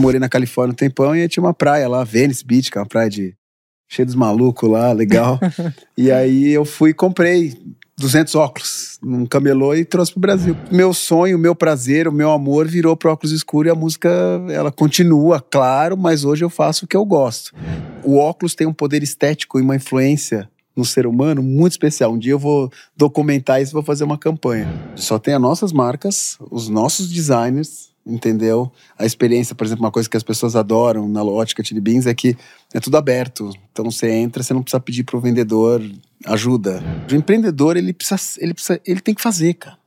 eu morei na Califórnia um tempão e tinha uma praia lá, Venice Beach, que é uma praia de cheia dos malucos lá, legal. e aí eu fui e comprei 200 óculos num camelô e trouxe pro Brasil. Meu sonho, meu prazer, o meu amor virou pro óculos escuro e a música, ela continua, claro, mas hoje eu faço o que eu gosto. O óculos tem um poder estético e uma influência no ser humano muito especial. Um dia eu vou documentar isso e vou fazer uma campanha. Só tem as nossas marcas, os nossos designers, entendeu? A experiência, por exemplo, uma coisa que as pessoas adoram na ótica Chili Beans é que é tudo aberto. Então você entra, você não precisa pedir para o vendedor ajuda. O empreendedor, ele precisa, ele precisa, ele tem que fazer, cara.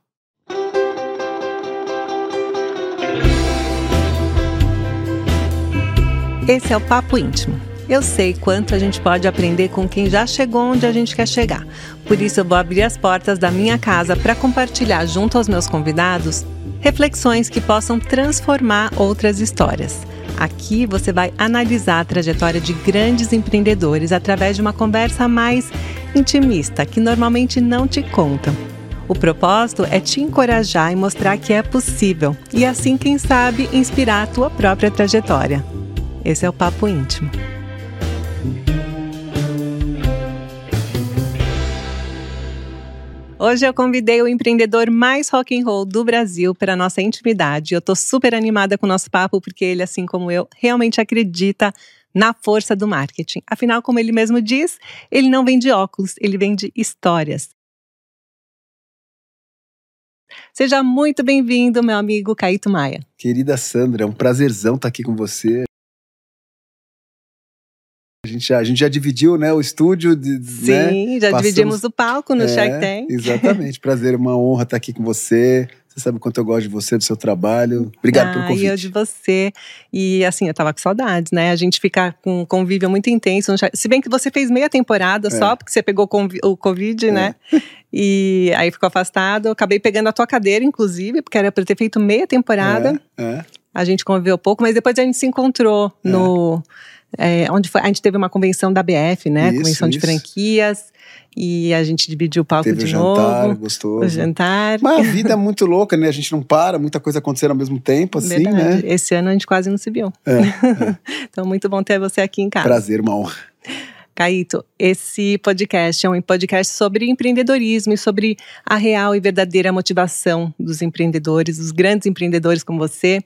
Esse é o Papo Íntimo. Eu sei quanto a gente pode aprender com quem já chegou onde a gente quer chegar. Por isso eu vou abrir as portas da minha casa para compartilhar junto aos meus convidados reflexões que possam transformar outras histórias. Aqui você vai analisar a trajetória de grandes empreendedores através de uma conversa mais intimista que normalmente não te contam. O propósito é te encorajar e mostrar que é possível e assim, quem sabe, inspirar a tua própria trajetória. Esse é o Papo Íntimo. Hoje eu convidei o empreendedor mais rock and roll do Brasil para nossa intimidade. Eu estou super animada com o nosso papo porque ele, assim como eu, realmente acredita na força do marketing. Afinal, como ele mesmo diz, ele não vende óculos, ele vende histórias. Seja muito bem-vindo, meu amigo Caíto Maia. Querida Sandra, é um prazerzão estar aqui com você. A gente já, a gente já dividiu né, o estúdio. De, Sim, né? já Passamos... dividimos o palco no é, Shark Tank. Exatamente, prazer, uma honra estar aqui com você. Você sabe o quanto eu gosto de você, do seu trabalho. Obrigado ah, pelo convite. E eu de você. E assim, eu tava com saudades, né? A gente fica com um convívio muito intenso. Se bem que você fez meia temporada é. só, porque você pegou o Covid, é. né? E aí ficou afastado. Eu acabei pegando a tua cadeira, inclusive, porque era para ter feito meia temporada. É, é. A gente conviveu pouco, mas depois a gente se encontrou é. no é, onde foi, a gente teve uma convenção da BF, né? Isso, convenção isso. de franquias. E a gente dividiu o palco teve de o novo. Jantar, gostoso. O jantar. Mas a vida é muito louca, né? A gente não para, muita coisa acontecendo ao mesmo tempo, assim, Verdade. né? Esse ano a gente quase não se viu. É, é. então, muito bom ter você aqui em casa. Prazer, uma honra. Caíto, esse podcast é um podcast sobre empreendedorismo e sobre a real e verdadeira motivação dos empreendedores, dos grandes empreendedores como você,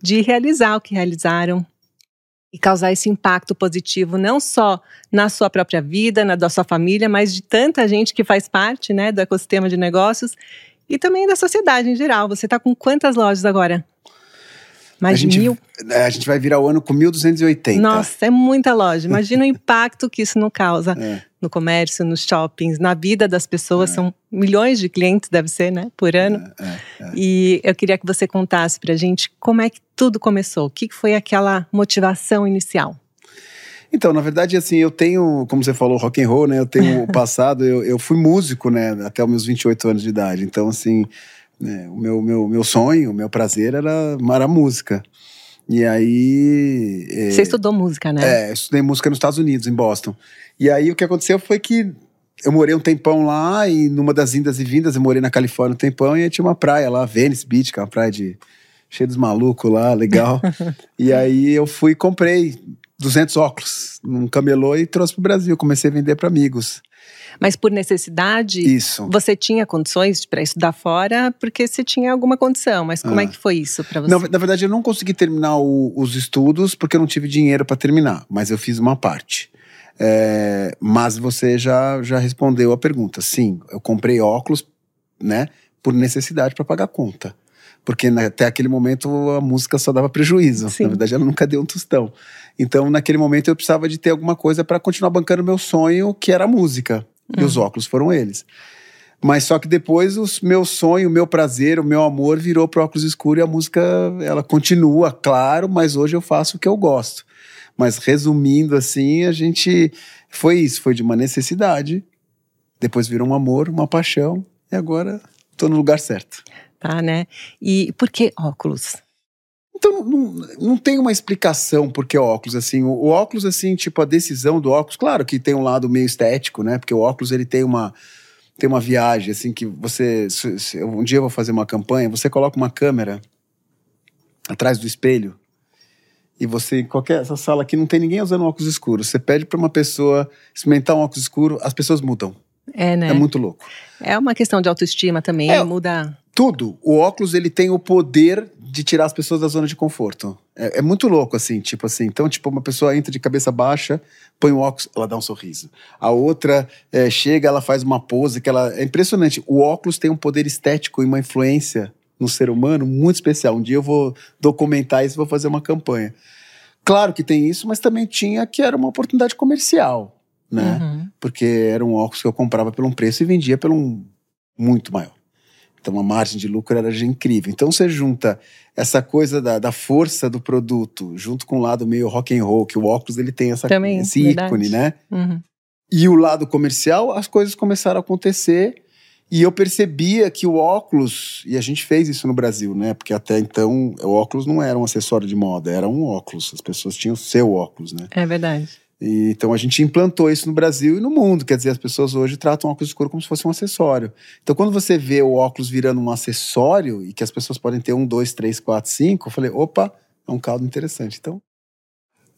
de realizar o que realizaram, e causar esse impacto positivo não só na sua própria vida, na da sua família, mas de tanta gente que faz parte, né, do ecossistema de negócios e também da sociedade em geral. Você está com quantas lojas agora? Mais a gente, mil? É, a gente vai virar o ano com 1.280. Nossa, é muita loja. Imagina o impacto que isso não causa é. no comércio, nos shoppings, na vida das pessoas. É. São milhões de clientes, deve ser, né, por ano. É, é, é. E eu queria que você contasse pra gente como é que tudo começou. O que foi aquela motivação inicial? Então, na verdade, assim, eu tenho, como você falou, rock and roll, né? Eu tenho o passado, eu, eu fui músico, né? Até os meus 28 anos de idade. Então, assim, né, o meu, meu, meu sonho, o meu prazer era, era a música. E aí. É, Você estudou música, né? É, eu estudei música nos Estados Unidos, em Boston. E aí o que aconteceu foi que eu morei um tempão lá e numa das indas e vindas, eu morei na Califórnia um tempão e tinha uma praia lá, Venice Beach, que é uma praia de cheia dos malucos lá, legal. e aí eu fui e comprei 200 óculos num camelô e trouxe pro Brasil, comecei a vender para amigos. Mas por necessidade, isso. você tinha condições para estudar fora porque você tinha alguma condição. Mas como é ah. é que foi isso para você? Não, na verdade, eu não consegui terminar o, os estudos porque eu não tive dinheiro para terminar. Mas eu fiz uma parte. É, mas você já, já respondeu a pergunta. Sim, eu comprei óculos, né, por necessidade para pagar a conta. Porque até aquele momento a música só dava prejuízo. Sim. Na verdade, ela nunca deu um tostão. Então, naquele momento, eu precisava de ter alguma coisa para continuar bancando meu sonho, que era a música. E os hum. óculos foram eles. Mas só que depois o meu sonho, o meu prazer, o meu amor virou pro óculos escuro e a música, ela continua, claro, mas hoje eu faço o que eu gosto. Mas resumindo assim, a gente foi isso, foi de uma necessidade, depois virou um amor, uma paixão e agora tô no lugar certo. Tá, né? E por que óculos? Então, não, não tem uma explicação por que óculos, assim. O, o, óculos, assim, tipo, a decisão do óculos, claro que tem um lado meio estético, né? Porque o óculos, ele tem uma, tem uma viagem, assim, que você... Se, se, um dia eu vou fazer uma campanha, você coloca uma câmera atrás do espelho e você, qualquer essa sala aqui não tem ninguém usando óculos escuros. Você pede para uma pessoa experimentar um óculos escuro, as pessoas mudam. É, né? É muito louco. É uma questão de autoestima também, É. muda. Tudo. O óculos ele tem o poder de tirar as pessoas da zona de conforto. É, é muito louco assim, tipo assim. Então, tipo, uma pessoa entra de cabeça baixa, põe o óculos, ela dá um sorriso. A outra é, chega, ela faz uma pose que ela é impressionante. O óculos tem um poder estético e uma influência no ser humano muito especial. Um dia eu vou documentar isso, vou fazer uma campanha. Claro que tem isso, mas também tinha que era uma oportunidade comercial, né? Uhum. porque era um óculos que eu comprava por um preço e vendia por um muito maior. Então a margem de lucro era já incrível. Então você junta essa coisa da, da força do produto, junto com o lado meio rock and roll, que o óculos ele tem essa, Também, esse verdade. ícone, né? Uhum. E o lado comercial, as coisas começaram a acontecer e eu percebia que o óculos, e a gente fez isso no Brasil, né? Porque até então o óculos não era um acessório de moda, era um óculos. As pessoas tinham o seu óculos, né? É verdade. E, então a gente implantou isso no Brasil e no mundo. Quer dizer, as pessoas hoje tratam o óculos escuro como se fosse um acessório. Então, quando você vê o óculos virando um acessório e que as pessoas podem ter um, dois, três, quatro, cinco, eu falei, opa, é um caldo interessante. Então,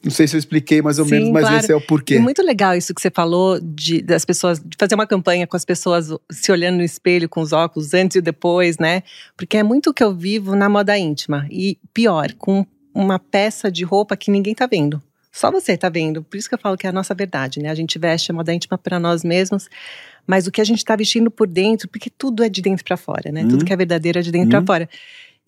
não sei se eu expliquei mais ou Sim, menos, mas claro. esse é o porquê. E muito legal isso que você falou de das pessoas de fazer uma campanha com as pessoas se olhando no espelho com os óculos antes e depois, né? Porque é muito o que eu vivo na moda íntima e pior, com uma peça de roupa que ninguém tá vendo. Só você tá vendo. Por isso que eu falo que é a nossa verdade, né? A gente veste a moda íntima para nós mesmos, mas o que a gente tá vestindo por dentro, porque tudo é de dentro para fora, né? Uhum. Tudo que é verdadeiro é de dentro Uhum. para fora.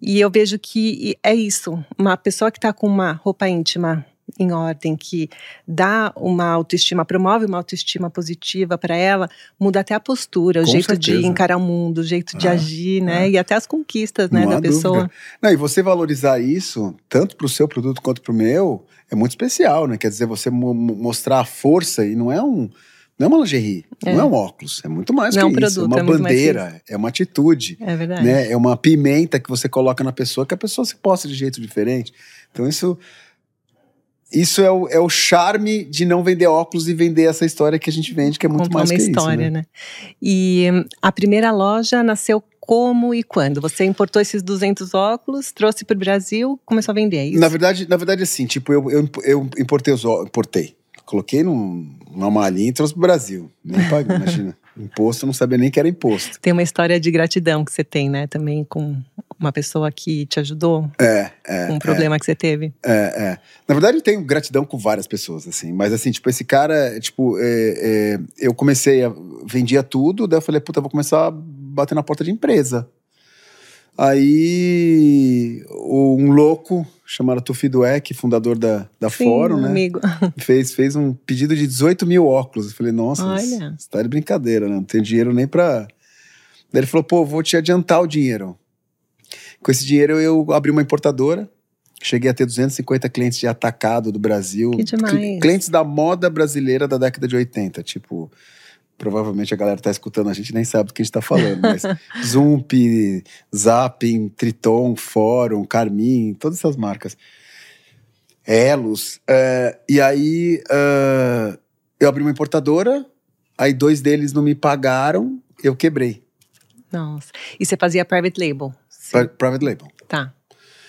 E eu vejo que é isso. Uma pessoa que tá com uma roupa íntima em ordem, que dá uma autoestima, promove uma autoestima positiva para ela, muda até a postura, o Com jeito de certeza. encarar o mundo, o jeito de Ah, agir, né? ah. E até as conquistas, né, Não da pessoa. dúvida. Não, e você valorizar isso, tanto para o seu produto quanto para o meu, é muito especial, né? Quer dizer, você mo- mo- mostrar a força e não é um. Não é uma lingerie, É. não é um óculos, é muito mais Não é que um isso. produto, é é uma que bandeira, é uma atitude. É verdade. né? É uma pimenta que você coloca na pessoa que a pessoa se posta de jeito diferente. Então isso isso é o, é o charme de não vender óculos e vender essa história que a gente vende, que é muito Contar mais uma que história, isso. Né? né? E a primeira loja nasceu como e quando? Você importou esses 200 óculos, trouxe para o Brasil, começou a vender, é isso? Na verdade, na verdade, assim, tipo, eu, eu, eu importei os ó- importei. Coloquei num, numa malinha e trouxe pro Brasil. Nem paguei, imagina. Imposto, eu não sabia nem que era imposto. Tem uma história de gratidão que você tem, né? Também com uma pessoa que te ajudou É, é. com um problema que você teve. É, é. Na verdade, eu tenho gratidão com várias pessoas, assim. Mas, assim, tipo, esse cara, tipo, é, é, eu comecei a... Vendia tudo, daí eu falei, puta, vou começar a bater na porta de empresa. Aí, um louco chamado Tufi Dueck, fundador da, da Sim, Fórum, um né? amigo. Fez, fez um pedido de 18 mil óculos. Eu falei, nossa, Olha. isso tá de brincadeira, né? Não tem dinheiro nem pra... Daí ele falou, pô, vou te adiantar o dinheiro. Com esse dinheiro eu abri uma importadora, cheguei a ter 250 clientes de atacado do Brasil. Que demais. Cli- Clientes da moda brasileira da década de 80, tipo... Provavelmente a galera tá escutando, a gente nem sabe do que a gente tá falando, mas Zump, Zapping, Triton, Fórum, Carmin, todas essas marcas. Elos. é, e aí é, eu abri uma importadora, aí dois deles não me pagaram, eu quebrei. Nossa. E você fazia private label? Pri- Private label. Tá.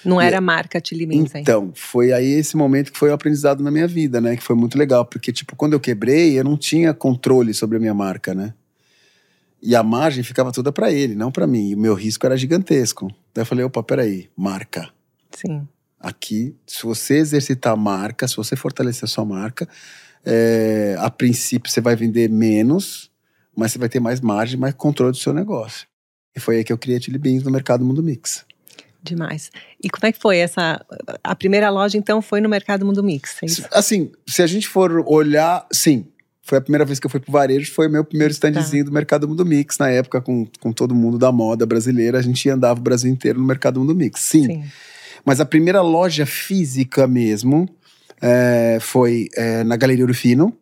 Não era marca Chili Beans, hein? Então, foi aí esse momento que foi o aprendizado na minha vida, né? Que foi muito legal, porque, tipo, quando eu quebrei, eu não tinha controle sobre a minha marca, né? E a margem ficava toda pra ele, não pra mim. E o meu risco era gigantesco. Daí eu falei, opa, peraí, marca. Sim. Aqui, se você exercitar a marca, se você fortalecer a sua marca, é, a princípio você vai vender menos, mas você vai ter mais margem, mais controle do seu negócio. E foi aí que eu criei a Chili Beans no mercado Mundo Mix. Demais. E como é que foi essa. A primeira loja, então, foi no Mercado Mundo Mix? é? Assim, se a gente for olhar, sim. Foi a primeira vez que eu fui pro varejo, foi o meu primeiro standzinho do Mercado Mundo Mix, na época, com, com todo mundo da moda brasileira. A gente andava o Brasil inteiro no Mercado Mundo Mix. Sim. Sim. Mas a primeira loja física mesmo é, foi é, na Galeria Urufino,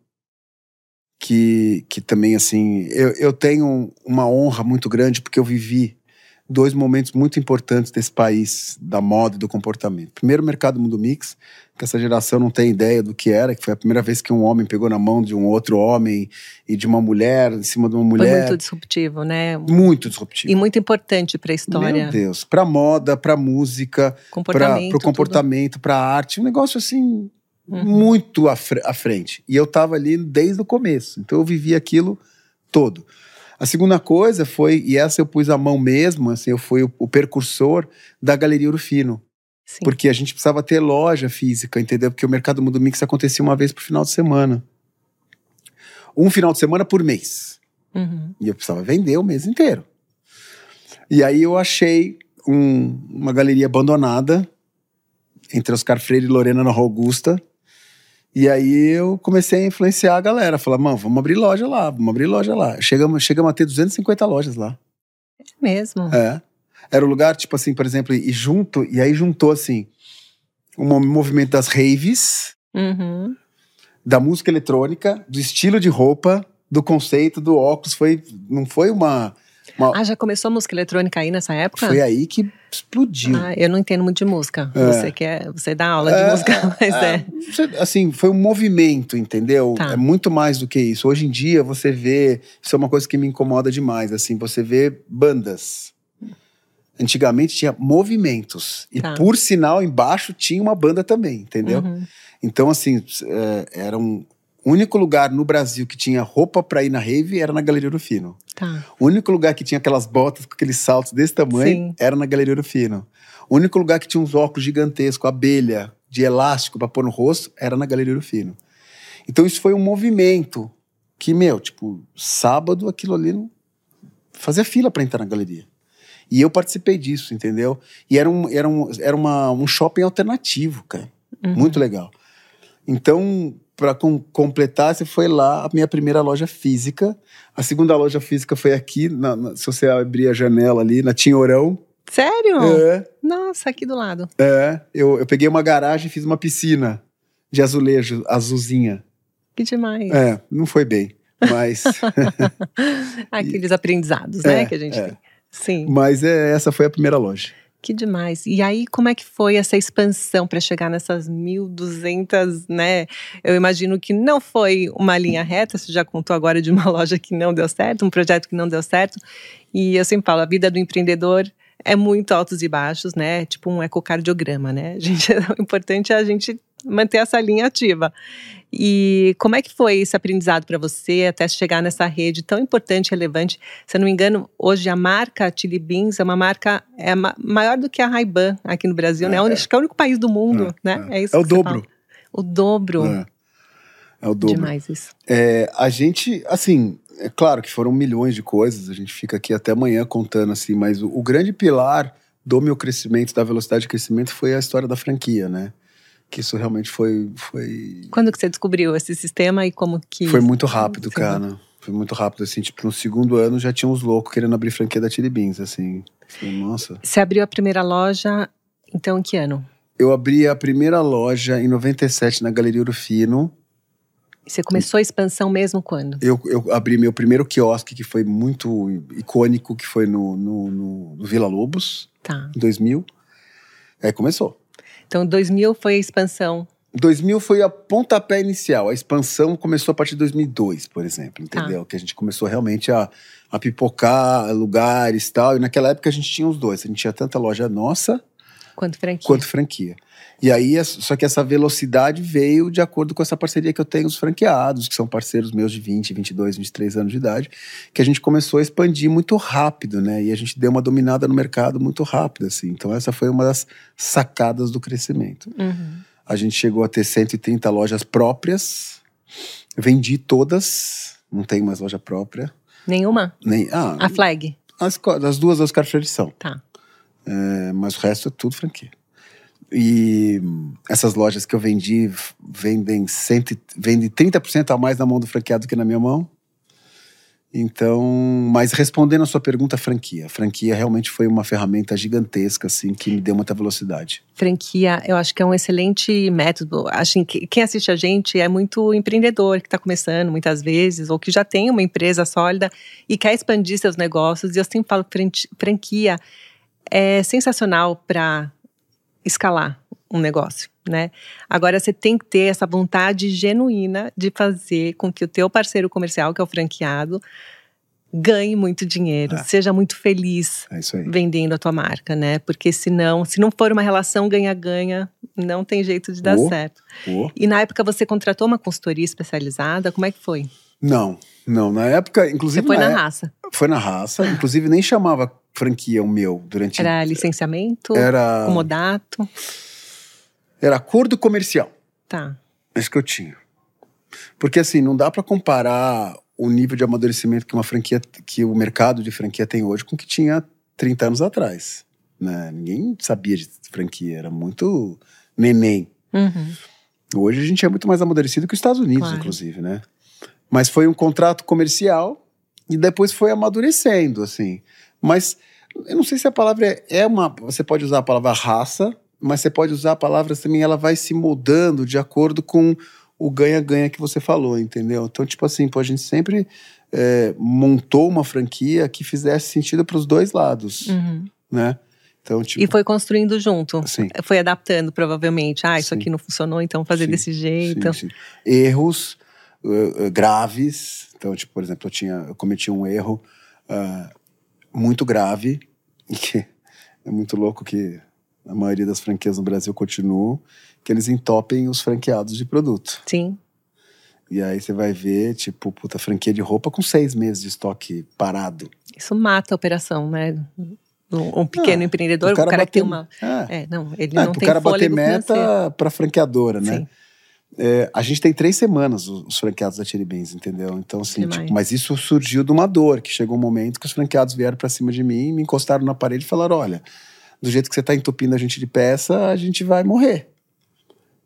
que, que também, assim, eu, eu tenho uma honra muito grande porque eu vivi dois momentos muito importantes desse país, da moda e do comportamento. Primeiro, o Mercado Mundo Mix, que essa geração não tem ideia do que era, que foi a primeira vez que um homem pegou na mão de um outro homem e de uma mulher, em cima de uma mulher. Foi muito disruptivo, né? Muito disruptivo. E muito importante para a história. Meu Deus, para moda, para música, para o comportamento, para arte, um negócio assim uhum. muito à, à frente. E eu estava ali desde o começo, então eu vivi aquilo todo. A segunda coisa foi, e essa eu pus a mão mesmo, assim, eu fui o, o percursor da Galeria Urfino. Sim. Porque a gente precisava ter loja física, entendeu? Porque o Mercado Mundo Mix acontecia uma vez por final de semana. Um final de semana por mês. Uhum. E eu precisava vender o mês inteiro. E aí eu achei um, uma galeria abandonada entre Oscar Freire e Lorena na Augusta. E aí eu comecei a influenciar a galera. Falar, mano, vamos abrir loja lá, vamos abrir loja lá. Chegamos, chegamos a ter 250 lojas lá. É mesmo? É. Era o lugar, tipo assim, por exemplo, e junto, e aí juntou assim, um movimento das raves, uhum. da música eletrônica, do estilo de roupa, do conceito, do óculos. Foi, não foi uma, uma... Ah, já começou a música eletrônica aí nessa época? Foi aí que explodiu. Ah, eu não entendo muito de música. É. Você quer, você dá aula de é, música, mas é, é. Assim, foi um movimento, entendeu? Tá. É muito mais do que isso. Hoje em dia você vê, isso é uma coisa que me incomoda demais, assim, você vê bandas antigamente tinha movimentos. E tá. por sinal, embaixo tinha uma banda também, entendeu? Uhum. Então, assim, é, era um. O único lugar no Brasil que tinha roupa para ir na rave era na Galeria Fino. Tá. O único lugar que tinha aquelas botas com aqueles saltos desse tamanho Sim. era na Galeria Fino. O único lugar que tinha uns óculos gigantescos, abelha, de elástico para pôr no rosto, era na Galeria Fino. Então isso foi um movimento que, meu, tipo, sábado aquilo ali não... fazia fila para entrar na galeria. E eu participei disso, entendeu? E era um, era um, era uma, um shopping alternativo, cara. Uhum. Muito legal. Então, para com, completar, você foi lá, a minha primeira loja física. A segunda loja física foi aqui, na, na, se você abrir a janela ali, na Tinhorão. Sério? É. Nossa, aqui do lado. É. Eu, eu peguei uma garagem e fiz uma piscina de azulejo, azulzinha. Que demais. É, não foi bem, mas. Aqueles aprendizados, né, é, que a gente é. tem. Sim. Mas é, essa foi a primeira loja. Que demais. E aí, como é que foi essa expansão para chegar nessas 1.200, né? Eu imagino que não foi uma linha reta, você já contou agora de uma loja que não deu certo, um projeto que não deu certo. E eu sempre falo, a vida do empreendedor é muito altos e baixos, né? Tipo um ecocardiograma, né? Gente, o importante é a gente manter essa linha ativa. E como é que foi esse aprendizado para você até chegar nessa rede tão importante e relevante? Se eu não me engano, hoje a marca Chili Beans é uma marca é maior do que a Ray-Ban aqui no Brasil, né? é, né? Acho que é o único país do mundo, é, né? É, isso é o dobro. Fala. O dobro. É. é. o dobro. Demais isso. É, a gente, assim, é claro que foram milhões de coisas, a gente fica aqui até amanhã contando assim, mas o, o grande pilar do meu crescimento, da velocidade de crescimento, foi a história da franquia, né? Que isso realmente foi, foi. Quando que você descobriu esse sistema e como que. Foi muito rápido, cara. Foi muito rápido, assim, tipo, no segundo ano já tinha uns loucos querendo abrir franquia da Chili Beans, assim. Nossa. Você abriu a primeira loja, então, em que ano? Eu abri a primeira loja em 97 na Galeria Urufino. Você começou a expansão mesmo quando? Eu, eu abri meu primeiro quiosque, que foi muito icônico, que foi no, no, no, no Vila Lobos, tá. em 2000. Aí começou. Então, 2000 foi a expansão. 2000 foi a pontapé inicial. A expansão começou a partir de 2002, por exemplo, entendeu? Ah. Que a gente começou realmente a, a pipocar lugares e tal. E naquela época a gente tinha os dois. A gente tinha tanta loja nossa quanto franquia. Quanto franquia. E aí, só que essa velocidade veio de acordo com essa parceria que eu tenho os franqueados, que são parceiros meus de 20, 22, 23 anos de idade, que a gente começou a expandir muito rápido, né? E a gente deu uma dominada no mercado muito rápido, assim. Então, essa foi uma das sacadas do crescimento. Uhum. A gente chegou a ter 130 lojas próprias, vendi todas, não tenho mais loja própria. Nenhuma? Nem, ah, a Flag? As, as duas Oscar Freire são. Tá. É, mas o resto é tudo franquia. E essas lojas que eu vendi vendem, cento, vendem 30% a mais na mão do franqueado que na minha mão. Então, mas respondendo a sua pergunta, franquia. Franquia realmente foi uma ferramenta gigantesca, assim, que me deu muita velocidade. Franquia, eu acho que é um excelente método. Acho que quem assiste a gente é muito empreendedor, que está começando muitas vezes, ou que já tem uma empresa sólida e quer expandir seus negócios. E eu sempre falo que franquia é sensacional para escalar um negócio, né? Agora você tem que ter essa vontade genuína de fazer com que o teu parceiro comercial, que é o franqueado, ganhe muito dinheiro, É. seja muito feliz É vendendo a tua marca, né? Porque senão, se não for uma relação ganha-ganha, não tem jeito de dar Oh. certo. Pô. E na época você contratou uma consultoria especializada, como é que foi? Não, não. Na época, inclusive. Você foi na na é- raça. Foi na raça. Inclusive, nem chamava franquia o meu durante. Era licenciamento, Era, comodato, era acordo comercial. tá. Esse que eu tinha. Porque assim, não dá pra comparar o nível de amadurecimento que uma franquia, que o mercado de franquia tem hoje com o que tinha 30 anos atrás. Né? Ninguém sabia de franquia, era muito neném. Uhum. Hoje a gente é muito mais amadurecido que os Estados Unidos, Claro. inclusive, né? Mas foi um contrato comercial e depois foi amadurecendo, assim. Mas eu não sei se a palavra é, é uma. Você pode usar a palavra raça, mas você pode usar a palavra também, ela vai se moldando de acordo com o ganha-ganha que você falou, entendeu? Então, tipo assim, pô, a gente sempre é, montou uma franquia que fizesse sentido para os dois lados, Uhum. né? Então, tipo. E foi construindo junto. Sim. Foi adaptando, provavelmente. Ah, isso Sim. aqui não funcionou, então fazer Sim, desse jeito. Sim. Erros uh, uh, graves. Então, tipo, por exemplo, eu, tinha, eu cometi um erro uh, muito grave, e que é muito louco que a maioria das franquias no Brasil continuam, que eles entopem os franqueados de produto. Sim. E aí você vai ver, tipo, puta, franquia de roupa com seis meses de estoque parado. Isso mata a operação, né? Um, um pequeno Ah, empreendedor, o cara, que tem bater- uma. É, É, não, ele é não tem cara bater meta pra franqueadora, né? Sim. É, a gente tem três semanas os, os franqueados da Cherry Beans, entendeu? Então, assim, tipo, mas isso surgiu de uma dor, que chegou um momento que os franqueados vieram pra cima de mim, me encostaram na parede e falaram: olha, do jeito que você tá entupindo a gente de peça, a gente vai morrer.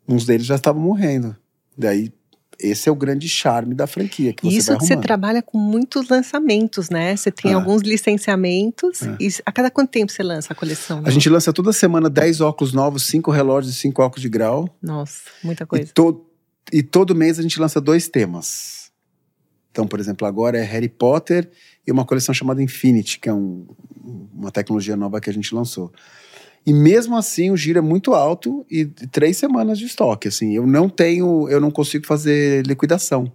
Uns deles já estavam morrendo. Daí, esse é o grande charme da franquia, que Isso que você trabalha com muitos lançamentos, né? Você tem Ah. alguns licenciamentos. É. E a cada quanto tempo você lança a coleção? A gente lança toda semana 10 óculos novos, 5 relógios e 5 óculos de grau. Nossa, muita E, coisa. to- e todo mês a gente lança dois temas. Então, por exemplo, agora é Harry Potter e uma coleção chamada Infinity, que é um- uma tecnologia nova que a gente lançou. E mesmo assim o giro é muito alto e três semanas de estoque. Assim, eu não tenho, eu não consigo fazer liquidação.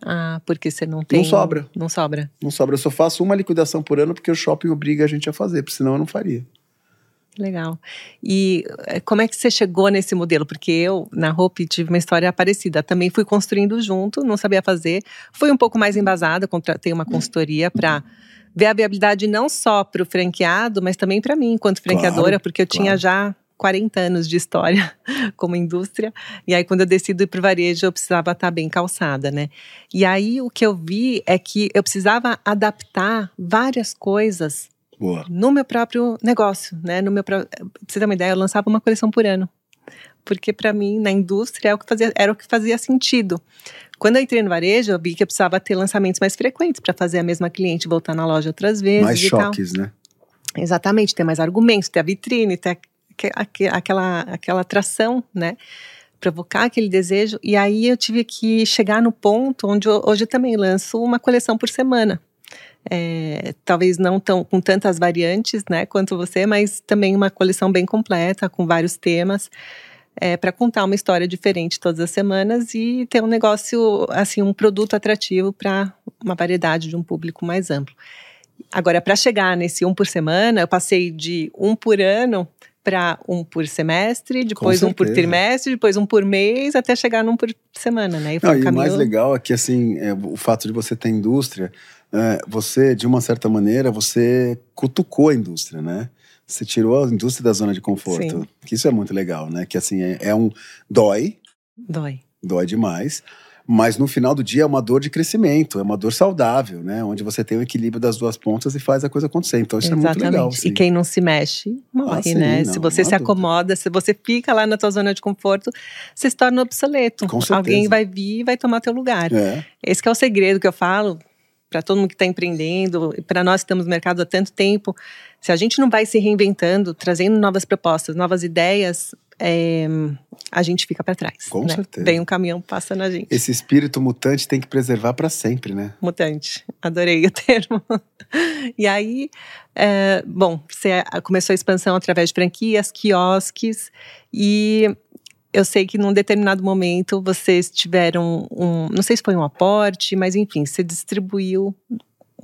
Ah, porque você não tem. Não sobra. Não sobra. Não sobra. Eu só faço uma liquidação por ano porque o shopping obriga a gente a fazer, porque senão eu não faria. Legal. E eh, como é que você chegou nesse modelo? Porque eu, na Hope, tive uma história parecida. Também fui construindo junto, não sabia fazer. Fui um pouco mais embasada, contratei uma consultoria para ver a viabilidade não só para o franqueado, mas também para mim, enquanto franqueadora, Claro, porque eu tinha claro. já 40 anos de história como indústria. E aí, quando eu decido ir para o varejo, eu precisava estar bem calçada, né? E aí, o que eu vi é que eu precisava adaptar várias coisas Boa. no meu próprio negócio, né? No meu pró- pra você ter uma ideia, eu lançava uma coleção por ano. Porque para mim, na indústria, é o que fazia, era o que fazia sentido. Quando eu entrei no varejo, eu vi que eu precisava ter lançamentos mais frequentes para fazer a mesma cliente voltar na loja outras vezes Mais e tal. choques, né? Exatamente, ter mais argumentos, ter a vitrine, ter aque- aque- aquela, aquela atração, né? Provocar aquele desejo. E aí eu tive que chegar no ponto onde eu- hoje eu também lanço uma coleção por semana. É, talvez não tão, com tantas variantes, né, quanto você, mas também uma coleção bem completa, com vários temas, para contar uma história diferente todas as semanas e ter um negócio, assim, um produto atrativo para uma variedade de um público mais amplo. Agora, para chegar nesse um por semana, eu passei de um por ano para um por semestre, depois um por trimestre, depois um por mês, até chegar num por semana, né? E foi Não, um e o mais legal é que, assim, é, o fato de você ter indústria, é, você, de uma certa maneira, você cutucou a indústria, né? Você tirou a indústria da zona de conforto. Sim. Que isso é muito legal, né? Que, assim, é, é um... Dói, Dói. dói demais, mas no final do dia é uma dor de crescimento, é uma dor saudável, né? Onde você tem o equilíbrio das duas pontas e faz a coisa acontecer. Então isso é muito legal. E assim. quem não se mexe, morre, Ah, sim, né? não, se você se há dúvida. acomoda, se você fica lá na tua zona de conforto, você se torna obsoleto. Com certeza. Alguém vai vir e vai tomar teu lugar. É, Esse é o segredo que eu falo para todo mundo que está empreendendo, para nós que estamos no mercado há tanto tempo. Se a gente não vai se reinventando, trazendo novas propostas, novas ideias, é, a gente fica para trás. Com né? certeza. Vem um caminhão passando a gente. Esse espírito mutante tem que preservar para sempre, né? Mutante, adorei o termo. e aí, é, bom, você começou a expansão através de franquias, quiosques, e eu sei que num determinado momento vocês tiveram um, não sei se foi um aporte, mas enfim, você distribuiu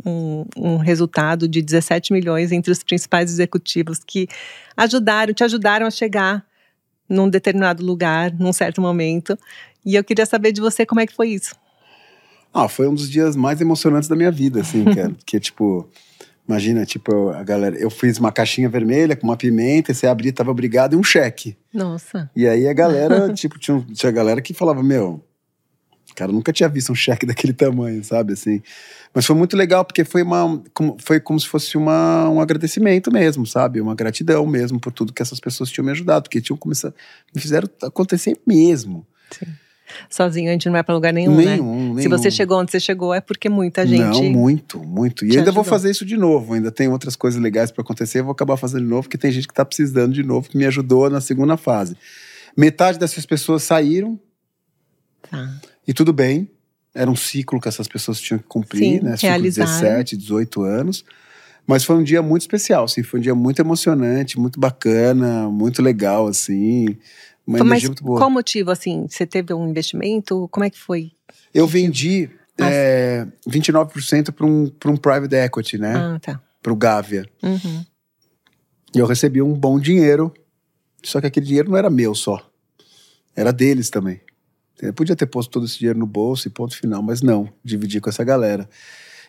um, um, resultado de 17 milhões entre os principais executivos que ajudaram, te ajudaram a chegar num determinado lugar, num certo momento. E eu queria saber de você como é que foi isso. Ah, foi um dos dias mais emocionantes da minha vida, assim, que, é, que tipo, imagina, tipo, a galera, eu fiz uma caixinha vermelha com uma pimenta, e você abria, tava obrigado e um cheque. Nossa. E aí a galera, tipo, tinha, tinha galera que falava, meu, cara nunca tinha visto um cheque daquele tamanho, sabe, assim. Mas foi muito legal, porque foi, uma, como, foi como se fosse uma, um agradecimento mesmo, sabe? Uma gratidão mesmo por tudo que essas pessoas tinham me ajudado, porque tinham começado, me fizeram acontecer mesmo. Sim. Sozinho a gente não vai para lugar nenhum, nenhum, né? Nenhum. Se você chegou onde você chegou, é porque muita gente. Não, muito, muito. E ainda ajudou. vou fazer isso de novo. Ainda tem outras coisas legais para acontecer. Eu vou acabar fazendo de novo, porque tem gente que está precisando de novo, que me ajudou na segunda fase. Metade dessas pessoas saíram. Tá. E tudo bem era um ciclo que essas pessoas tinham que cumprir, Sim, né? Ciclo 17, 18 anos. Mas foi um dia muito especial, assim, foi um dia muito emocionante, muito bacana, muito legal, assim. Uma Mas energia muito boa. qual motivo, assim? Você teve um investimento? Como é que foi? Eu vendi é, 29% para um, um private equity, né? Ah, tá. Para o Gávea. Uhum. E eu recebi um bom dinheiro, só que aquele dinheiro não era meu só. Era deles também. Eu podia ter posto todo esse dinheiro no bolso e ponto final, mas não, dividi com essa galera.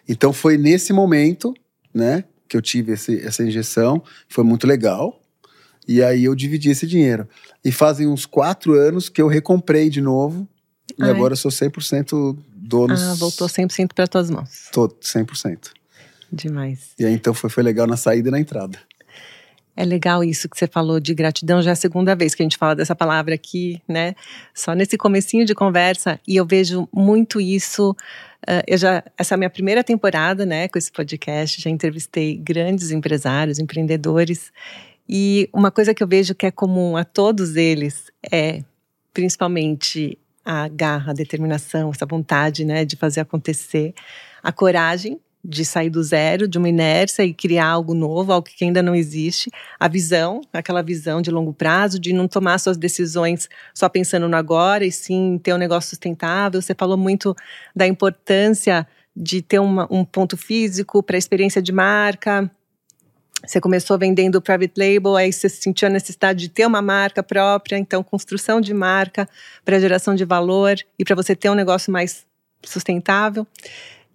Então foi nesse momento, né, que eu tive esse, essa injeção, foi muito legal. E aí eu dividi esse dinheiro. E fazem uns quatro anos que eu recomprei de novo. Ai. E agora eu sou 100% dono. Ah, voltou 100% para tuas mãos. Tô 100%. Demais. E aí então foi, foi legal na saída e na entrada. É legal isso que você falou de gratidão, já é a segunda vez que a gente fala dessa palavra aqui, né? Só nesse comecinho de conversa, e eu vejo muito isso. Uh, eu já, essa é a minha primeira temporada, né, com esse podcast, já entrevistei grandes empresários, empreendedores, e uma coisa que eu vejo que é comum a todos eles é, principalmente, a garra, a determinação, essa vontade, né, de fazer acontecer, a coragem de sair do zero, de uma inércia e criar algo novo, algo que ainda não existe, a visão, aquela visão de longo prazo, de não tomar suas decisões só pensando no agora e sim ter um negócio sustentável. Você falou muito da importância de ter uma, um ponto físico para a experiência de marca. Você começou vendendo private label, aí você sentiu a necessidade de ter uma marca própria, então construção de marca para geração de valor e para você ter um negócio mais sustentável.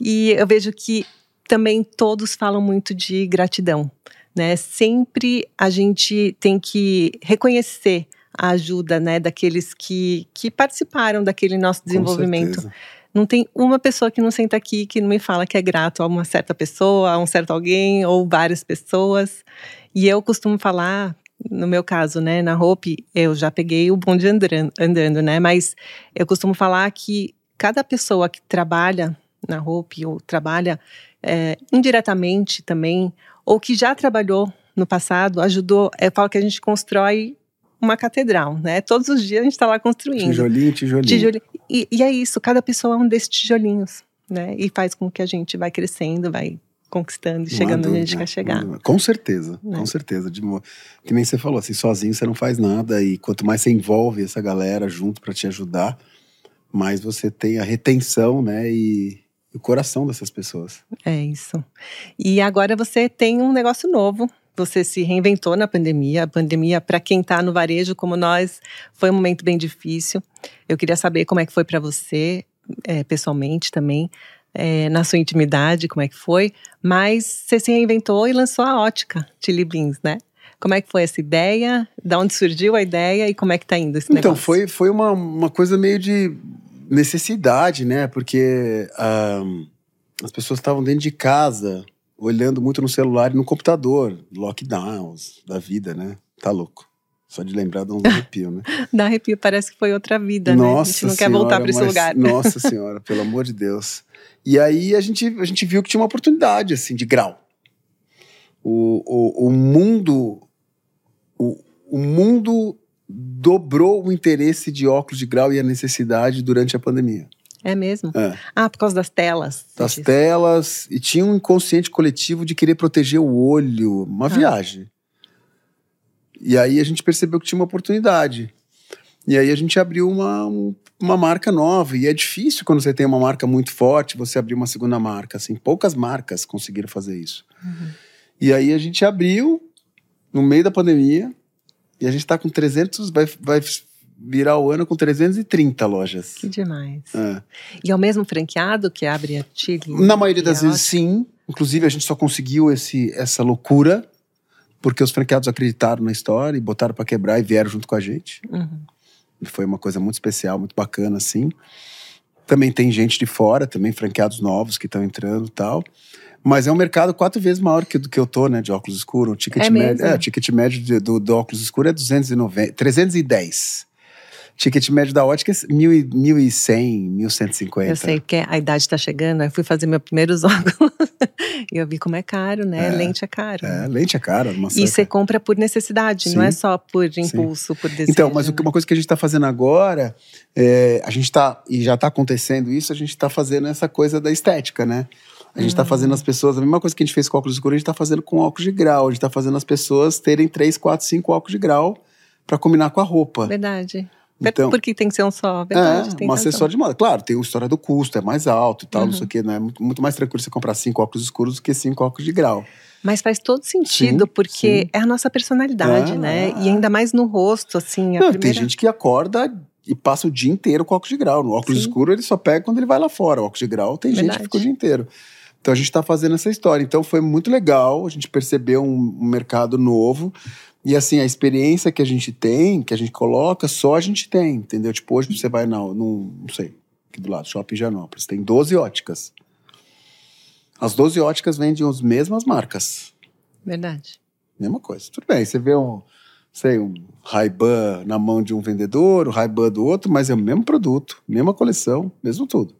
E eu vejo que também todos falam muito de gratidão, né? Sempre a gente tem que reconhecer a ajuda, né, daqueles que, que participaram daquele nosso desenvolvimento. Não tem uma pessoa que não senta aqui que não me fala que é grato a uma certa pessoa, a um certo alguém ou várias pessoas. E eu costumo falar, no meu caso, né, na Hope, eu já peguei o bonde andando, andando, né? Mas eu costumo falar que cada pessoa que trabalha na Hope ou trabalha é, indiretamente também, ou que já trabalhou no passado, ajudou. Eu falo que a gente constrói uma catedral, né? Todos os dias a gente está lá construindo. Tijolinho, tijolinho. tijolinho. E, e, é isso, cada pessoa é um desses tijolinhos, né? E faz com que a gente vai crescendo, vai conquistando e chegando onde a gente quer chegar. Com certeza, é. com certeza. De, que nem você falou, assim, sozinho você não faz nada e quanto mais você envolve essa galera junto para te ajudar, mais você tem a retenção, né? E, o coração dessas pessoas. É isso. E agora você tem um negócio novo. Você se reinventou na pandemia. A pandemia, para quem está no varejo como nós, foi um momento bem difícil. Eu queria saber como é que foi para você, é, pessoalmente também, é, na sua intimidade, como é que foi. Mas você se reinventou e lançou a ótica Chili Beans, né? Como é que foi essa ideia? Da onde surgiu a ideia e como é que está indo esse então, negócio? Então, foi, foi uma, uma coisa meio de necessidade, né? Porque um, as pessoas estavam dentro de casa, olhando muito no celular e no computador. Lockdowns da vida, né? Tá louco. Só de lembrar dá um arrepio, né? dá arrepio, parece que foi outra vida, nossa né? A gente não senhora, quer voltar para esse mas, lugar. Nossa senhora, pelo amor de Deus. E aí a gente, a gente viu que tinha uma oportunidade, assim, de grau. O, o, o mundo... O, o mundo dobrou o interesse de óculos de grau e a necessidade durante a pandemia. É mesmo? É. Ah, por causa das telas. Das disse. telas, e tinha um inconsciente coletivo de querer proteger o olho, uma Ah. viagem. E aí a gente percebeu que tinha uma oportunidade. E aí a gente abriu uma, um- uma marca nova. E é difícil quando você tem uma marca muito forte, você abrir uma segunda marca. Assim, poucas marcas conseguiram fazer isso. E aí a gente abriu no meio da pandemia. E a gente está com 300, vai, vai virar o ano com 330 lojas. Que demais. É. E é o mesmo franqueado que abre a Chile? Na maioria das vezes, sim. Inclusive, a gente só conseguiu esse, essa loucura porque os franqueados acreditaram na história e botaram para quebrar e vieram junto com a gente. Uhum. Foi uma coisa muito especial, muito bacana, assim. Também tem gente de fora, também franqueados novos que estão entrando e tal. Mas é um mercado quatro vezes maior que do que eu tô, né, de óculos escuros. O ticket É médio, é, o ticket médio de- do, do óculos escuro é 290, 310. Ticket médio da ótica é 1.000 e- 1.100, 1.150. Eu sei, porque a idade está chegando, aí eu fui fazer meus primeiros óculos e eu vi como é caro, né? É. Lente é caro. É, lente é cara. Uma E você compra por necessidade, não Sim. é só por impulso, por desejo. Então, mas né? uma coisa que a gente está fazendo agora, é, a gente está, e já está acontecendo isso, a gente está fazendo essa coisa da estética, né? A gente está Uhum. fazendo as pessoas, a mesma coisa que a gente fez com óculos escuros, a gente está fazendo com óculos de grau. A gente está fazendo as pessoas terem três, quatro, cinco óculos de grau para combinar com a roupa. Verdade. Então- Porque tem que ser um só, verdade. é, tem um acessório de moda. Claro, tem a história do custo, é mais alto e tal, Uhum. não sei o quê, né? É muito, muito mais tranquilo você comprar cinco óculos escuros do que cinco óculos de grau. Mas faz todo sentido, Sim, porque sim. é a nossa personalidade, É, né? E ainda mais no rosto, assim, Não, primeira... Tem gente que acorda e passa o dia inteiro com óculos de grau. No óculos Sim. escuro ele só pega quando ele vai lá fora. O óculos de grau tem gente Verdade. que fica o dia inteiro. Então a gente está fazendo essa história. Então foi muito legal, a gente percebeu um, um mercado novo. E assim, a experiência que a gente tem, que a gente coloca, só a gente tem, entendeu? Tipo, hoje você vai na, no, não sei, aqui do lado, Shopping Janópolis, tem 12 óticas. As 12 óticas vendem as mesmas marcas. Verdade. Mesma coisa. Tudo bem, você vê um, sei, um Ray-Ban na mão de um vendedor, o Ray-Ban do outro, mas é o mesmo produto, mesma coleção, mesmo tudo.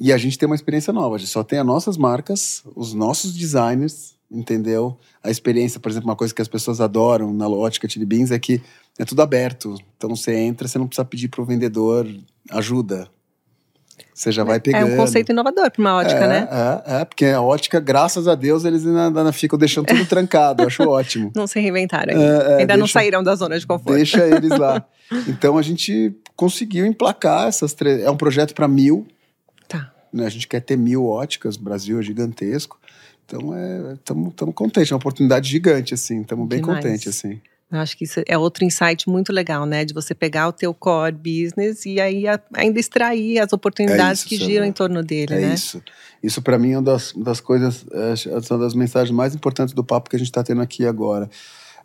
E a gente tem uma experiência nova, a gente só tem as nossas marcas, os nossos designers, entendeu? A experiência, por exemplo, uma coisa que as pessoas adoram na ótica Chili Beans é que é tudo aberto. Então você entra, você não precisa pedir para o vendedor ajuda. Você já vai pegando. É um conceito inovador para uma ótica, é, né? É, é, porque a ótica, graças a Deus, eles ainda, ainda ficam deixando tudo trancado. Eu acho ótimo. Não se reinventaram É, ainda. é, ainda não deixa- saíram da zona de conforto. Deixa eles lá. Então a gente conseguiu emplacar essas três. É um projeto para mil. Né? A gente quer ter mil óticas. O Brasil é gigantesco. Então estamos contentes. É uma oportunidade gigante, assim. Estamos bem Demais. contentes, assim. Eu acho que isso é outro insight muito legal, né? De você pegar o teu core business e aí a- ainda extrair as oportunidades isso, que Sandra. giram em torno dele, É né? isso. Isso para mim é uma das, das coisas, é, uma das mensagens mais importantes do papo que a gente está tendo aqui agora.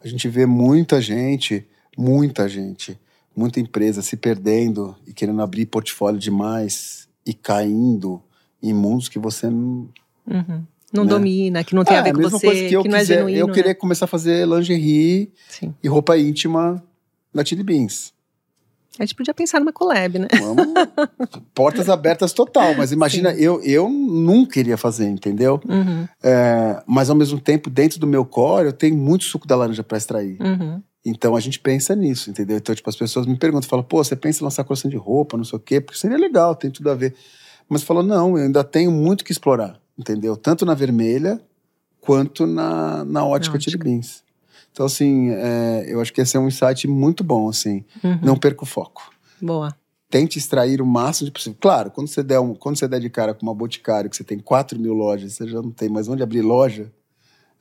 A gente vê muita gente, muita gente, muita empresa se perdendo e querendo abrir portfólio demais e caindo em mundos que você não. Uhum. Não Né? domina, que não tem a É, ver com você, coisa que eu não é quiser. genuíno. eu né? queria começar a fazer lingerie Sim. e roupa íntima da Chili Beans. A gente podia pensar numa collab, né? Vamos, portas abertas total. Mas imagina, eu, eu nunca iria fazer, entendeu? Uhum, É, mas ao mesmo tempo, dentro do meu core, eu tenho muito suco da laranja para extrair. uhum. Então a gente pensa nisso, entendeu? Então, tipo, as pessoas me perguntam, falam, pô, você pensa em lançar coleção de roupa, não sei o quê, porque seria legal, tem tudo a ver. Mas falou, não, eu ainda tenho muito que explorar, entendeu? Tanto na vermelha quanto na, na ótica Na ótica. Beans. Então, assim, é, eu acho que esse é um insight muito bom, assim. uhum. Não perca o foco. Boa. Tente extrair o máximo de possível. Claro, quando você der, um, quando você der de cara com uma boticário, que você tem 4 mil lojas, você já não tem mais onde abrir loja,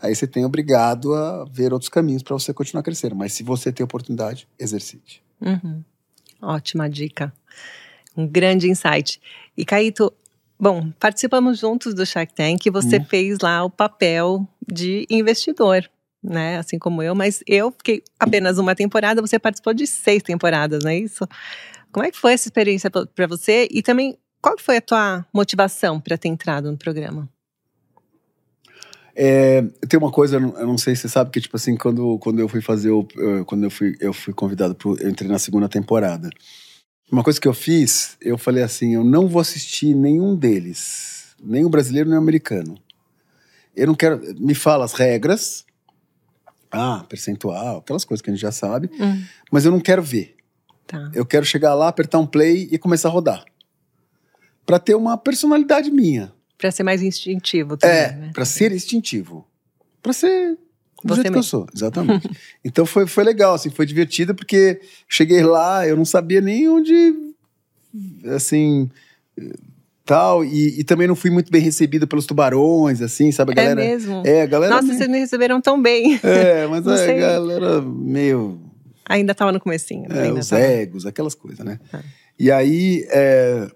aí você tem obrigado a ver outros caminhos para você continuar crescendo. Mas se você tem oportunidade, exercite. Uhum. Ótima dica. Um grande insight. E Caíto, bom, participamos juntos do Shark Tank e você Uhum. fez lá o papel de investidor, né? Assim como eu, mas eu fiquei apenas uma temporada, você participou de seis temporadas, não é isso? Como é que foi essa experiência para você? E também, qual foi a tua motivação para ter entrado no programa? É, tem uma coisa, eu não, sei se você sabe, que tipo assim, quando, quando eu fui fazer o. Quando eu fui, eu fui convidado pro. Eu entrei na segunda temporada. Uma coisa que eu fiz, eu falei assim: eu não vou assistir nenhum deles. Nem o brasileiro, nem o americano. Eu não quero. Me fala as regras, Ah, percentual, aquelas coisas que a gente já sabe. Hum, Mas eu não quero ver. tá. Eu quero chegar lá, apertar um play e começar a rodar. Pra ter uma personalidade minha. Pra ser mais instintivo também, É, né? pra ser instintivo. Pra ser do Você jeito que eu mesmo. sou, exatamente. então foi, foi legal, assim, foi divertido, porque cheguei lá, eu não sabia nem onde, assim, tal, e, e também não fui muito bem recebido pelos tubarões, assim, sabe, a galera... é mesmo? É, a galera... Nossa, vocês me receberam tão bem. É, mas Não a sei. galera meio Ainda tava no comecinho. é, ainda os tava. egos, aquelas coisas, né? Tá. E aí, é,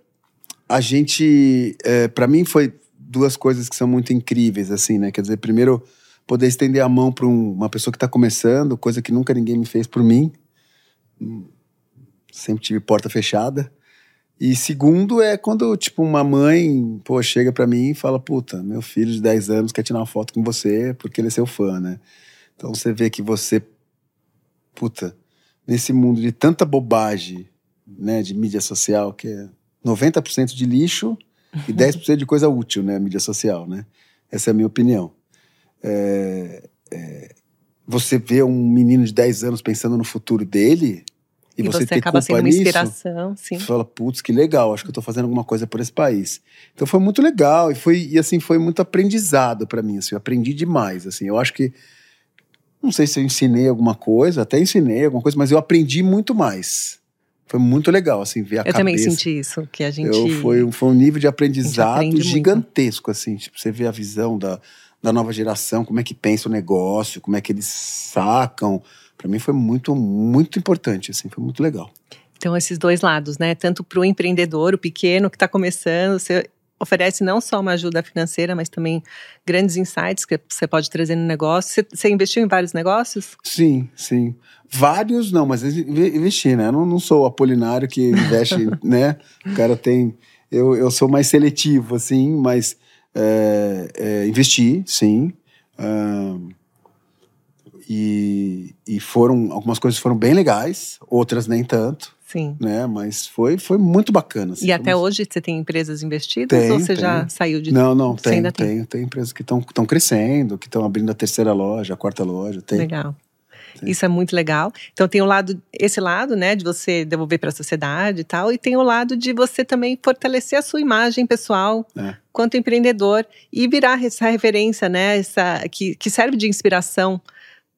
a gente, é, para mim foi duas coisas que são muito incríveis, assim, né? Quer dizer, primeiro, poder estender a mão para uma pessoa que está começando, coisa que nunca ninguém me fez por mim. Hum, Sempre tive porta fechada. E segundo é quando, tipo, uma mãe, pô, chega pra mim e fala, puta, meu filho de 10 anos quer tirar uma foto com você porque ele é seu fã, né? Então você vê que você, puta, nesse mundo de tanta bobagem, né, de mídia social, que é 90% de lixo e 10% de coisa útil, né, mídia social, né? Essa é a minha opinião. É, é, você vê um menino de 10 anos pensando no futuro dele e, E, você, você, acaba sendo uma nisso, inspiração, sim. você fala, putz, que legal, acho que eu tô fazendo alguma coisa por esse país. Então foi muito legal e foi e assim foi muito aprendizado para mim, assim, eu aprendi demais, assim. Eu acho que não sei se eu ensinei alguma coisa, até ensinei alguma coisa, mas eu aprendi muito mais. Foi muito legal assim ver a Eu cabeça. também senti isso, que a gente. Eu, foi, um- foi um nível de aprendizado aprende muito. gigantesco, assim. Tipo, você vê a visão da, da nova geração, como é que pensa o negócio, como é que eles sacam. Para mim foi muito, muito importante, assim. Foi muito legal. Então, esses dois lados, né? Tanto para o empreendedor, o pequeno que está começando, você oferece não só uma ajuda financeira, mas também grandes insights que você pode trazer no negócio. Você, você investiu em vários negócios? Sim, sim. Vários não, mas inve- investi, né? Eu não, não sou o Apolinário que investe, né? O cara tem. Eu, eu sou mais seletivo, assim, mas é, é, investi, sim. Ahn, e, e foram. Algumas coisas foram bem legais, outras nem tanto, Sim. né? Mas foi, foi muito bacana. assim, E até muito- hoje você tem empresas investidas Tem, ou você já tem. saiu de Não, não, tem, ainda tem? tem, tem. empresas que estão crescendo, que estão abrindo a terceira loja, a quarta loja, tem. Legal. Isso é muito legal. Então tem o lado, esse lado, né, de você devolver para a sociedade e tal, e tem o lado de você também fortalecer a sua imagem pessoal É. quanto empreendedor e virar essa referência, né, essa que, que serve de inspiração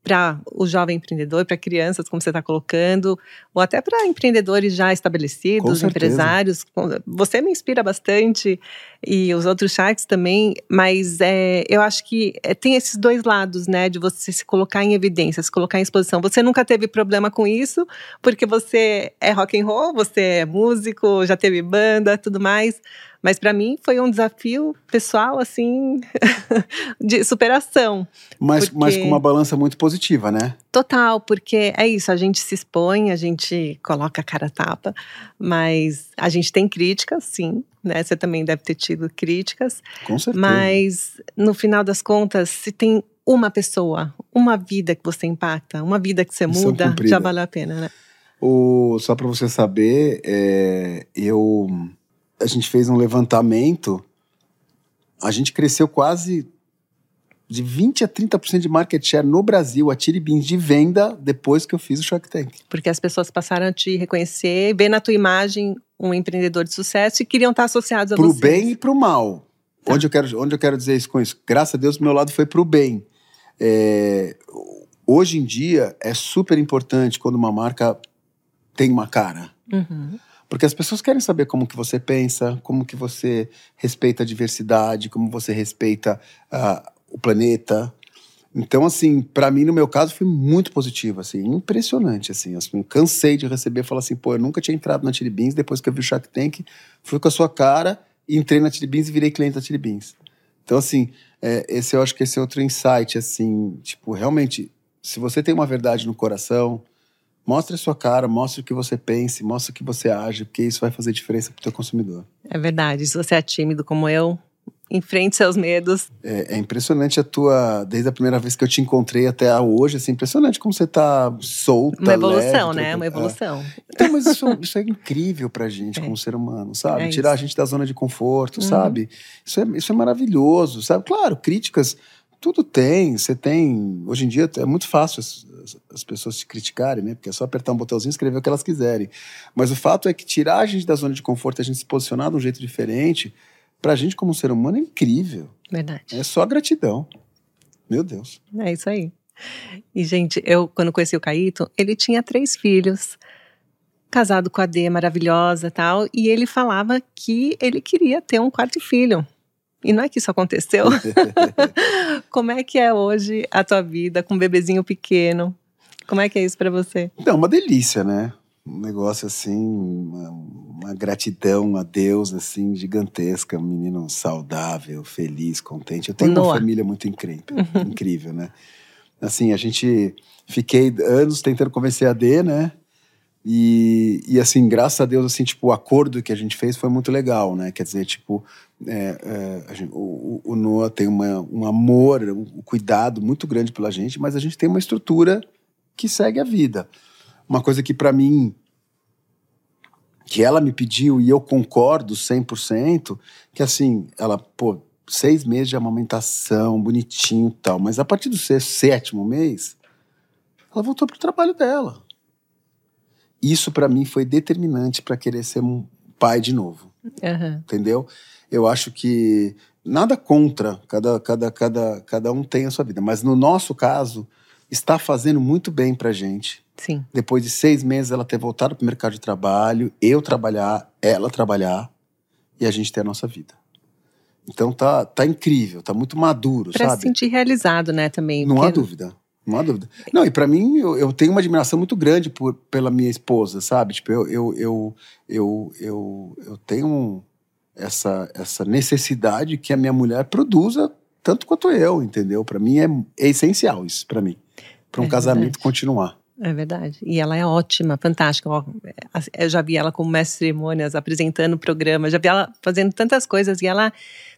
para o jovem empreendedor, para crianças, como você está colocando, ou até para empreendedores já estabelecidos, empresários. Você me inspira bastante e os outros sharks também, mas é, eu acho que é, tem esses dois lados, né, de você se colocar em evidência, se colocar em exposição. Você nunca teve problema com isso, porque você é rock and roll, você é músico, já teve banda, tudo mais. Mas para mim foi um desafio pessoal, assim, de superação. Mas, Porque- mas com uma balança muito positiva, né? Total, porque é isso, a gente se expõe, a gente coloca a cara a tapa, mas a gente tem críticas, sim, né? Você também deve ter tido críticas, Com certeza. mas no final das contas, se tem uma pessoa, uma vida que você impacta, uma vida que você Missão muda, cumprida. já valeu a pena, né? O, só para você saber, é, eu a gente fez um levantamento, a gente cresceu quase de 20 a 30% de market share no Brasil, a Tiribins de venda, depois que eu fiz o Shark Tank. Porque as pessoas passaram a te reconhecer, ver na tua imagem um empreendedor de sucesso e queriam estar associados a Pro você. bem e pro mal. Tá. Onde, eu quero, onde eu quero dizer isso com isso? Graças a Deus, meu lado foi pro bem. É, hoje em dia, é super importante quando uma marca tem uma cara. Uhum. Porque as pessoas querem saber como que você pensa, como que você respeita a diversidade, como você respeita ah, o planeta. Então, assim, para mim, no meu caso, foi muito positivo, assim, impressionante, assim. assim cansei de receber falar assim, pô, eu nunca tinha entrado na Chili Beans, depois que eu vi o Shark Tank, fui com a sua cara, entrei na Chili Beans e virei cliente da Chili Beans. Então, assim, é, esse eu acho que esse é outro insight, assim, tipo, realmente, se você tem uma verdade no coração, mostre a sua cara, mostre o que você pensa, mostre o que você age, porque isso vai fazer diferença pro teu consumidor. É verdade. Se você é tímido como eu, enfrente seus medos. É, é impressionante a tua, desde a primeira vez que eu te encontrei até hoje, assim, impressionante como você tá solta, Uma evolução, leve, né? tranquila. Uma evolução. É. Então, mas isso, isso é incrível pra gente É. como ser humano, sabe? É Tirar isso. a gente da zona de conforto, Uhum. sabe? Isso é, isso é maravilhoso, sabe? Claro, críticas tudo tem. Você tem. Hoje em dia é muito fácil as, as, pessoas te criticarem, né? Porque é só apertar um botãozinho e escrever o que elas quiserem. Mas o fato é que tirar a gente da zona de conforto, a gente se posicionar de um jeito diferente, pra gente como ser humano é incrível. Verdade. É só gratidão. Meu Deus. É isso aí. E, gente, eu, quando conheci o Caíto, ele tinha três filhos casado com a D, maravilhosa tal, e ele falava que ele queria ter um quarto filho. E não é que isso aconteceu? Como é que é hoje a tua vida com um bebezinho pequeno? Como é que é isso para você? É uma delícia, né? Um negócio assim, uma, uma, gratidão a Deus, assim, gigantesca. Um menino saudável, feliz, contente. Eu tenho uma família muito incrível, incrível, né? Assim, a gente... Fiquei anos tentando convencer a D, né? E, e assim, graças a Deus, assim, tipo, o acordo que a gente fez foi muito legal, né? Quer dizer, tipo, é, é, gente, o, o, Noah tem uma, um amor, um cuidado muito grande pela gente, mas a gente tem uma estrutura que segue a vida. Uma coisa que para mim, que ela me pediu e eu concordo 100%, que assim, ela, pô, seis meses de amamentação, bonitinho e tal, mas a partir do sexto, sétimo mês, ela voltou pro trabalho dela isso para mim foi determinante para querer ser um pai de novo. Uhum. Entendeu? Eu acho que nada contra, cada, cada, cada, cada um tem a sua vida, mas no nosso caso, está fazendo muito bem pra gente. Sim. Depois de seis meses ela ter voltado pro mercado de trabalho, eu trabalhar, ela trabalhar e a gente ter a nossa vida. Então tá, tá incrível, tá muito maduro, pra sabe? Pra se sentir realizado, né, também. Não há dúvida. Não há dúvida. Não, e para mim, eu, eu, tenho uma admiração muito grande por, pela minha esposa, sabe? Tipo, eu, eu, eu, eu, eu, eu tenho essa, essa necessidade que a minha mulher produza tanto quanto eu, entendeu? Para mim é, é, essencial isso, para mim. Para um é casamento continuar. É verdade. E ela é ótima, fantástica. Eu já vi ela como mestre de cerimônias, apresentando o programa, já vi ela fazendo tantas coisas e ela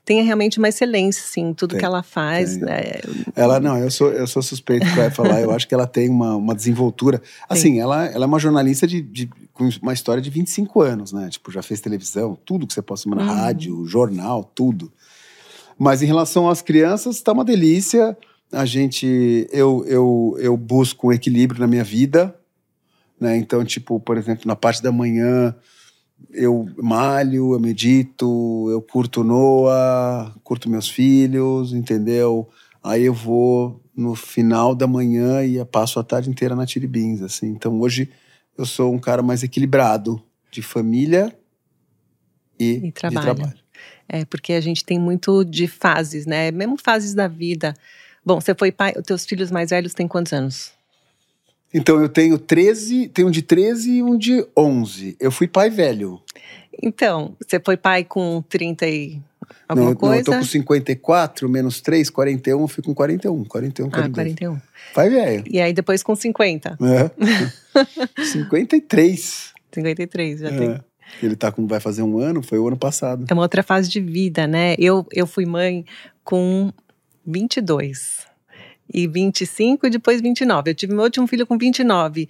tem realmente uma excelência, assim, tudo tem, que ela faz. É... Ela, não, eu sou, eu sou suspeito para falar, eu acho que ela tem uma, uma desenvoltura. Assim, ela, ela é uma jornalista de, de, com uma história de 25 anos, né? Tipo, já fez televisão, tudo que você possa na uhum. rádio, jornal, tudo. Mas em relação às crianças, tá uma delícia. A gente, eu, eu, eu busco um equilíbrio na minha vida, né? Então, tipo, por exemplo, na parte da manhã eu malho, eu medito, eu curto Noah, curto meus filhos, entendeu? Aí eu vou no final da manhã e passo a tarde inteira na Tiribins, assim. Então hoje eu sou um cara mais equilibrado de família e, e trabalho. de trabalho. É, porque a gente tem muito de fases, né? Mesmo fases da vida. Bom, você foi pai, os teus filhos mais velhos têm quantos anos? Então eu tenho 13, tenho um de 13 e um de 11. Eu fui pai velho. Então, você foi pai com 30 e alguma não, coisa? Não, eu tô com 54, menos 3, 41, eu fui com 41. 41, 42. Ah, 41. Pai velho. E aí depois com 50. É. 53. 53, já é. tem. Ele tá com, vai fazer um ano, foi o ano passado. É uma outra fase de vida, né? Eu, eu fui mãe com 22 e 25 e depois 29. Eu tive meu último filho com 29.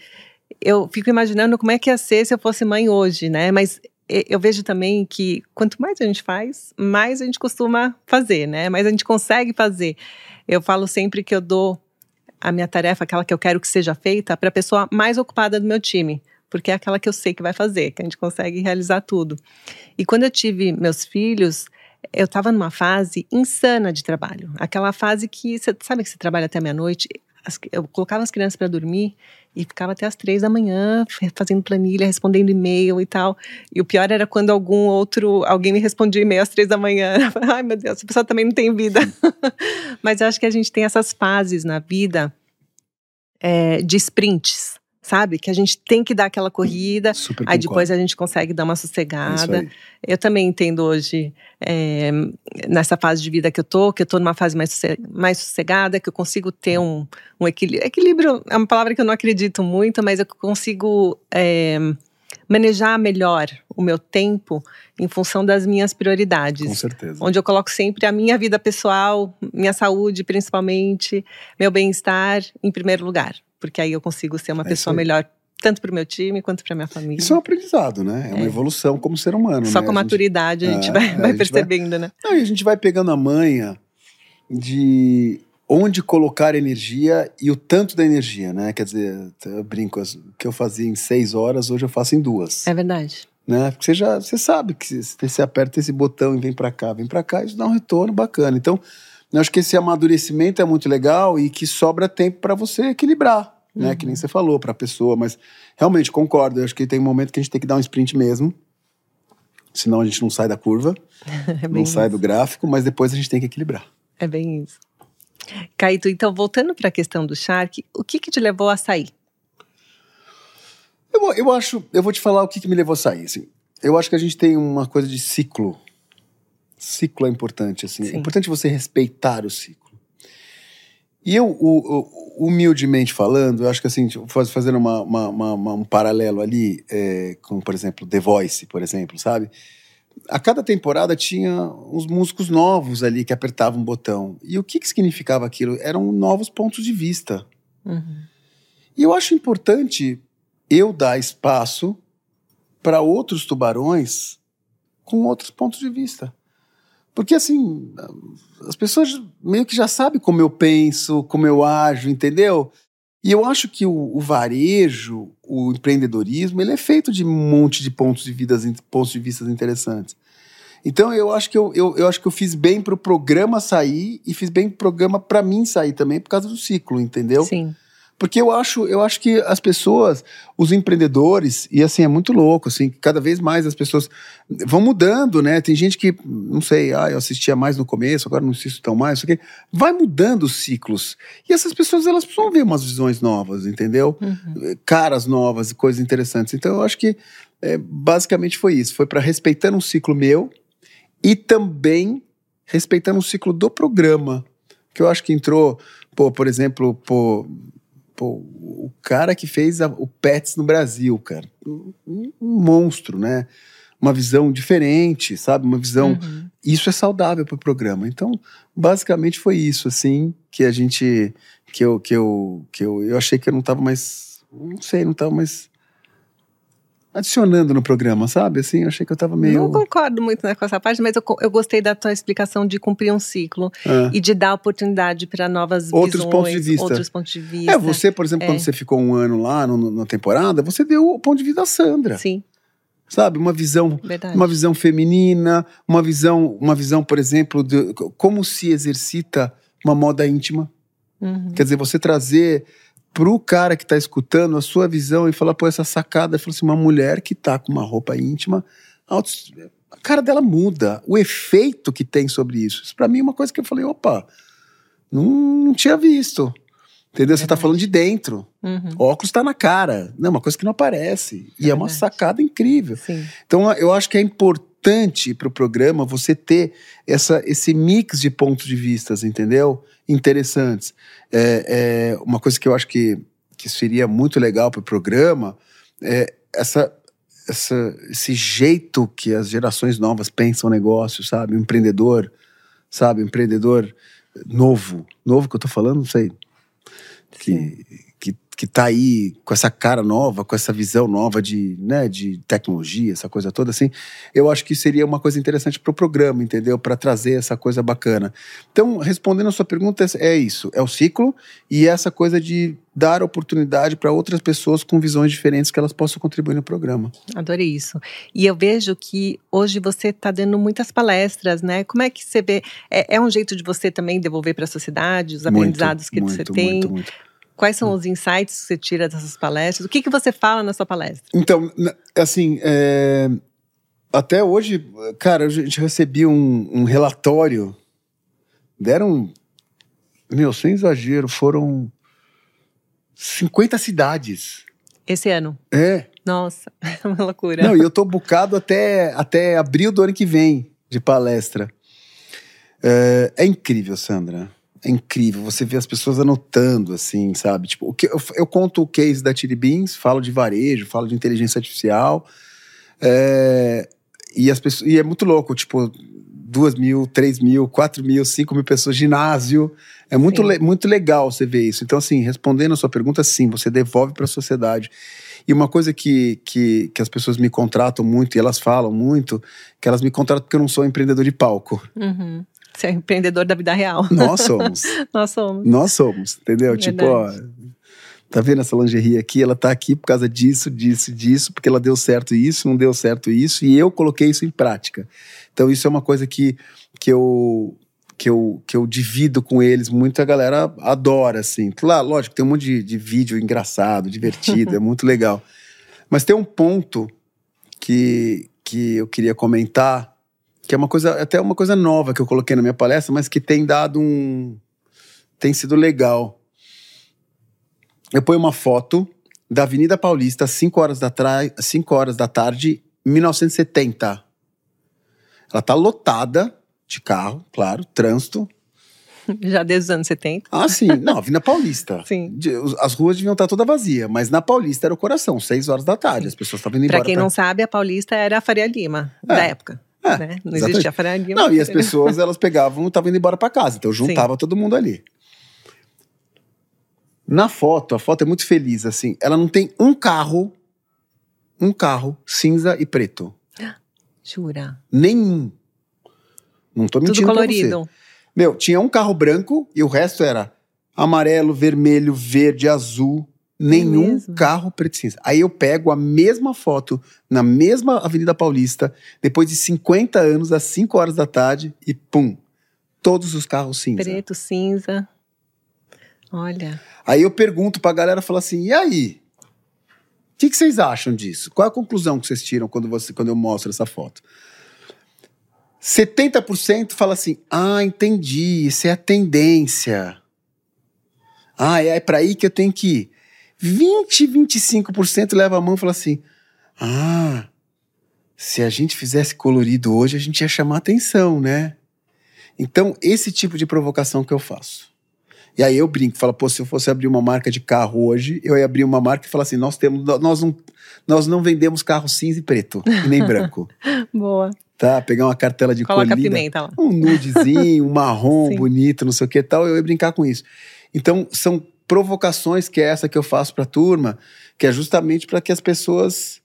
Eu fico imaginando como é que ia ser se eu fosse mãe hoje, né? Mas eu vejo também que quanto mais a gente faz, mais a gente costuma fazer, né? Mais a gente consegue fazer. Eu falo sempre que eu dou a minha tarefa, aquela que eu quero que seja feita, para a pessoa mais ocupada do meu time, porque é aquela que eu sei que vai fazer, que a gente consegue realizar tudo. E quando eu tive meus filhos, eu estava numa fase insana de trabalho. Aquela fase que, você sabe que você trabalha até meia-noite? Eu colocava as crianças para dormir e ficava até as três da manhã fazendo planilha, respondendo e-mail e tal. E o pior era quando algum outro, alguém me respondia e-mail às três da manhã. Ai meu Deus, essa pessoa também não tem vida. Mas eu acho que a gente tem essas fases na vida é, de sprints sabe? Que a gente tem que dar aquela corrida, Super aí depois a gente consegue dar uma sossegada. É eu também entendo hoje, é, nessa fase de vida que eu tô, que eu tô numa fase mais, mais sossegada, que eu consigo ter um, um equilíbrio. Equilíbrio é uma palavra que eu não acredito muito, mas eu consigo é, manejar melhor o meu tempo em função das minhas prioridades. Com certeza. Onde eu coloco sempre a minha vida pessoal, minha saúde principalmente, meu bem-estar em primeiro lugar porque aí eu consigo ser uma é pessoa melhor tanto para o meu time quanto para minha família. Isso é um aprendizado, né? É, uma é. evolução como ser humano. Só né? com a maturidade a gente, é, vai, vai a gente percebendo, vai, né? Não, e a gente vai pegando a manha de onde colocar energia e o tanto da energia, né? Quer dizer, eu brinco, o que eu fazia em seis horas, hoje eu faço em duas. É verdade. Né? Porque você já você sabe que se você aperta esse botão e vem para cá, vem para cá, isso dá um retorno bacana. Então, eu acho que esse amadurecimento é muito legal e que sobra tempo para você equilibrar, né? Que nem uhum. você falou para a pessoa, mas realmente concordo. Eu acho que tem um momento que a gente tem que dar um sprint mesmo. Senão a gente não sai da curva, é não sai do gráfico, mas depois a gente tem que equilibrar. É bem isso. Caíto, então, voltando para a questão do Shark, o que, que te levou a sair? Eu, eu acho, eu vou te falar o que, que me levou a sair. Assim. Eu acho que a gente tem uma coisa de ciclo. Ciclo é importante, assim. É importante você respeitar o ciclo. E eu, o, o, humildemente falando, eu acho que assim, fazendo uma, uma, uma, um paralelo ali, é, com, por exemplo, The Voice, por exemplo, sabe? A cada temporada tinha uns músicos novos ali que apertavam um botão. E o que, que significava aquilo? Eram novos pontos de vista. Uhum. E eu acho importante eu dar espaço para outros tubarões com outros pontos de vista. Porque, assim, as pessoas meio que já sabem como eu penso, como eu ajo, entendeu? E eu acho que o, o, varejo, o empreendedorismo, ele é feito de um monte de pontos de, vidas, pontos de vista interessantes. Então eu acho que eu, eu, eu acho que eu fiz bem para o programa sair e fiz bem para o programa para mim sair também por causa do ciclo, entendeu? Sim. Porque eu acho, eu acho que as pessoas, os empreendedores, e assim, é muito louco, assim, cada vez mais as pessoas vão mudando, né? Tem gente que, não sei, ah, eu assistia mais no começo, agora não assisto tão mais, isso aqui. Vai mudando os ciclos. E essas pessoas, elas precisam ver umas visões novas, entendeu? Uhum. Caras novas e coisas interessantes. Então eu acho que é, basicamente foi isso. Foi para respeitando um ciclo meu e também respeitando o ciclo do programa. Que eu acho que entrou, pô, por exemplo, pô, pô, o cara que fez a, o Pets no Brasil, cara, um, um, monstro, né? Uma visão diferente, sabe? Uma visão. Uhum. Isso é saudável para o programa. Então, basicamente foi isso, assim, que a gente. que eu, que eu, que eu, eu achei que eu não estava mais. Não sei, não estava mais adicionando no programa, sabe? Assim, eu achei que eu tava meio. Não concordo muito né, com essa parte, mas eu, eu gostei da tua explicação de cumprir um ciclo é. e de dar oportunidade para novas outros visões, pontos de vista. outros pontos de vista. É, você, por exemplo, é. quando você ficou um ano lá no, na temporada, você deu o ponto de vista da Sandra. Sim. Sabe, uma visão, Verdade. uma visão feminina, uma visão, uma visão, por exemplo, de como se exercita uma moda íntima. Uhum. Quer dizer, você trazer pro cara que está escutando a sua visão e falar, pô, essa sacada, falou assim, uma mulher que tá com uma roupa íntima, a cara dela muda, o efeito que tem sobre isso. Isso para mim é uma coisa que eu falei, opa, não, não tinha visto. Entendeu? Você está falando de dentro. Uhum. Óculos está na cara. Não, é uma coisa que não aparece. E é, é uma sacada incrível. Sim. Então, eu acho que é importante para o programa você ter essa, esse mix de pontos de vistas, entendeu? interessantes. É, é, uma coisa que eu acho que, que seria muito legal para o programa é essa, essa, esse jeito que as gerações novas pensam o negócio, sabe? Empreendedor, sabe? Empreendedor novo. Novo que eu estou falando, não sei. Que, que tá aí com essa cara nova, com essa visão nova de, né, de tecnologia, essa coisa toda assim, eu acho que seria uma coisa interessante para o programa, entendeu? Para trazer essa coisa bacana. Então, respondendo a sua pergunta, é isso, é o ciclo e essa coisa de dar oportunidade para outras pessoas com visões diferentes que elas possam contribuir no programa. Adorei isso. E eu vejo que hoje você está dando muitas palestras, né? Como é que você vê? É, é um jeito de você também devolver para a sociedade os aprendizados que muito, você tem? Muito, muito. Quais são os insights que você tira dessas palestras? O que, que você fala na sua palestra? Então, assim, é... até hoje, cara, a gente recebeu um, um relatório. Deram, meu, sem exagero, foram 50 cidades. Esse ano? É. Nossa, é uma loucura. Não, e eu tô bucado até, até abril do ano que vem de palestra. É, é incrível, Sandra é incrível. Você vê as pessoas anotando, assim, sabe? Tipo, o que, eu, eu conto o case da Chili Beans, falo de varejo, falo de inteligência artificial. É, e, as pessoas, e é muito louco, tipo, duas mil, três mil, quatro mil, cinco mil pessoas, ginásio. É muito, le, muito legal você ver isso. Então, assim, respondendo a sua pergunta, sim, você devolve para a sociedade. E uma coisa que, que, que as pessoas me contratam muito, e elas falam muito, que elas me contratam porque eu não sou empreendedor de palco. Uhum. Você é empreendedor da vida real. Nós somos. Nós somos. Nós somos, entendeu? Verdade. Tipo, ó, tá vendo essa lingerie aqui? Ela tá aqui por causa disso, disso, disso, porque ela deu certo isso, não deu certo isso, e eu coloquei isso em prática. Então, isso é uma coisa que, que eu. Que eu, que eu divido com eles muito, a galera adora, assim. Claro, lógico, tem um monte de, de vídeo engraçado, divertido, é muito legal. Mas tem um ponto que, que eu queria comentar, que é uma coisa, até uma coisa nova que eu coloquei na minha palestra, mas que tem dado um. tem sido legal. Eu ponho uma foto da Avenida Paulista, às 5 horas da, tra... 5 horas da tarde, 1970. Ela tá lotada de carro, claro, trânsito. Já desde os anos 70. Ah, sim. Não, Avenida Paulista. Sim. As ruas deviam estar toda vazia, mas na Paulista era o coração, 6 horas da tarde. As pessoas estavam indo Pra embora. quem pra- não sabe, a Paulista era a Faria Lima da É. época. É, né? Não exatamente. existia Lima. Não, e as pessoas, elas pegavam e estavam indo embora pra casa. Então juntava todo mundo ali. Na foto, a foto é muito feliz, assim. Ela não tem um carro, um carro cinza e preto. Jura? Nenhum. Não tô Tudo mentindo você. colorido. Meu, tinha um carro branco e o resto era amarelo, vermelho, verde, azul. Nenhum mesmo? carro preto e cinza. Aí eu pego a mesma foto na mesma Avenida Paulista, depois de 50 anos, às 5 horas da tarde, e pum, todos os carros cinza. Preto, cinza. Olha. Aí eu pergunto pra galera, falo assim, e aí? O que, que vocês acham disso? Qual é a conclusão que vocês tiram quando, você, quando eu mostro essa foto? 70% fala assim, ah, entendi, isso é a tendência. Ah, é pra aí que eu tenho que ir. 20, 25% leva a mão e fala assim, ah, se a gente fizesse colorido hoje, a gente ia chamar atenção, né? Então, esse tipo de provocação que eu faço. E aí eu brinco, falo, pô, se eu fosse abrir uma marca de carro hoje, eu ia abrir uma marca e falar assim, nós temos, nós não, nós não vendemos carro cinza e preto, e nem branco, Boa. tá? Pegar uma cartela de Coloca a colina, pimenta lá. um nudezinho, um marrom bonito, não sei o que tal, eu ia brincar com isso. Então, são provocações que é essa que eu faço pra turma, que é justamente para que as pessoas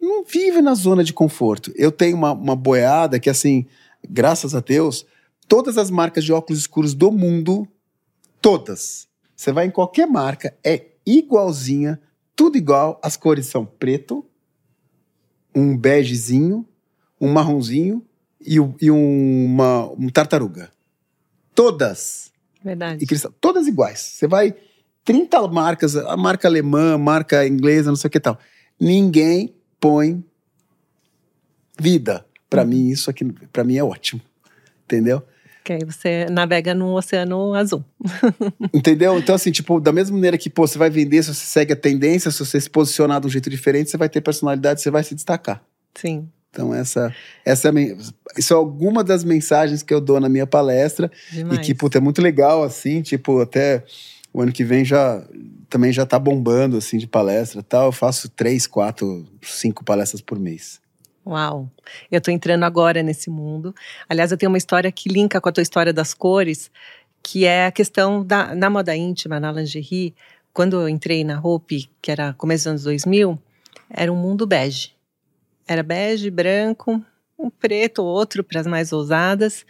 não vivem na zona de conforto. Eu tenho uma, uma boiada que, assim, graças a Deus, todas as marcas de óculos escuros do mundo, todas, você vai em qualquer marca, é igualzinha, tudo igual, as cores são preto, um begezinho, um marronzinho e, e um, uma, um tartaruga. Todas. Verdade. E cristal, todas iguais. Você vai 30 marcas, a marca alemã, marca inglesa, não sei o que tal. Ninguém põe vida. Pra mim isso aqui, para mim é ótimo. Entendeu? Que aí você navega num oceano azul. Entendeu? Então, assim, tipo, da mesma maneira que, pô, você vai vender, se você segue a tendência, se você se posicionar de um jeito diferente, você vai ter personalidade, você vai se destacar. Sim. Então, essa, essa é a men- isso é alguma das mensagens que eu dou na minha palestra. Demais. E que, puta, é muito legal, assim, tipo, até o ano que vem já também já tá bombando, assim, de palestra tal. Eu faço três, quatro, cinco palestras por mês. Uau! Eu tô entrando agora nesse mundo. Aliás, eu tenho uma história que linka com a tua história das cores, que é a questão da na moda íntima, na lingerie. Quando eu entrei na Hope, que era começo dos anos 2000, era um mundo bege. Era bege, branco, um preto, outro para as mais ousadas,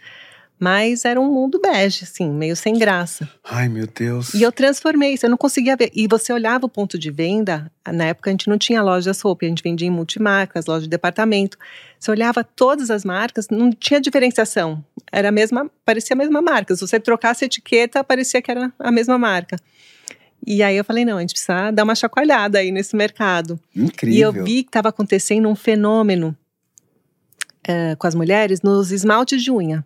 mas era um mundo bege, assim, meio sem graça. Ai, meu Deus. E eu transformei isso, eu não conseguia ver. E você olhava o ponto de venda, na época a gente não tinha lojas roupa, a gente vendia em multimarcas, loja de departamento. Você olhava todas as marcas, não tinha diferenciação. Era a mesma, parecia a mesma marca. Se você trocasse a etiqueta, parecia que era a mesma marca. E aí eu falei, não, a gente precisa dar uma chacoalhada aí nesse mercado. Incrível. E eu vi que estava acontecendo um fenômeno eh, com as mulheres nos esmaltes de unha.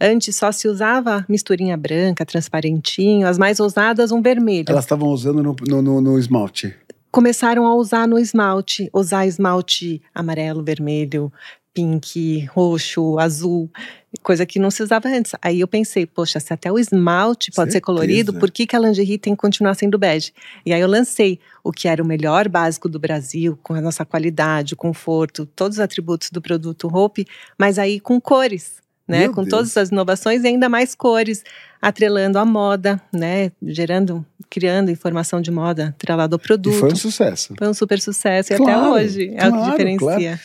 Antes só se usava misturinha branca, transparentinho, as mais ousadas um vermelho. Elas estavam usando no, no, no- no esmalte. Começaram a usar no esmalte, usar esmalte amarelo, vermelho, pink, roxo, azul, coisa que não se usava antes. Aí eu pensei, poxa, se até o esmalte pode ser Certeza. colorido, por que, que a lingerie tem que continuar sendo bege? E aí eu lancei o que era o melhor básico do Brasil, com a nossa qualidade, o conforto, todos os atributos do produto Hope, mas aí com cores. Né, Meu com Deus. todas as inovações e ainda mais cores, atrelando a moda, né, gerando, criando informação de moda atrelado ao E produto. foi um sucesso. Foi um super sucesso e Claro, até hoje é o que claro, diferencia.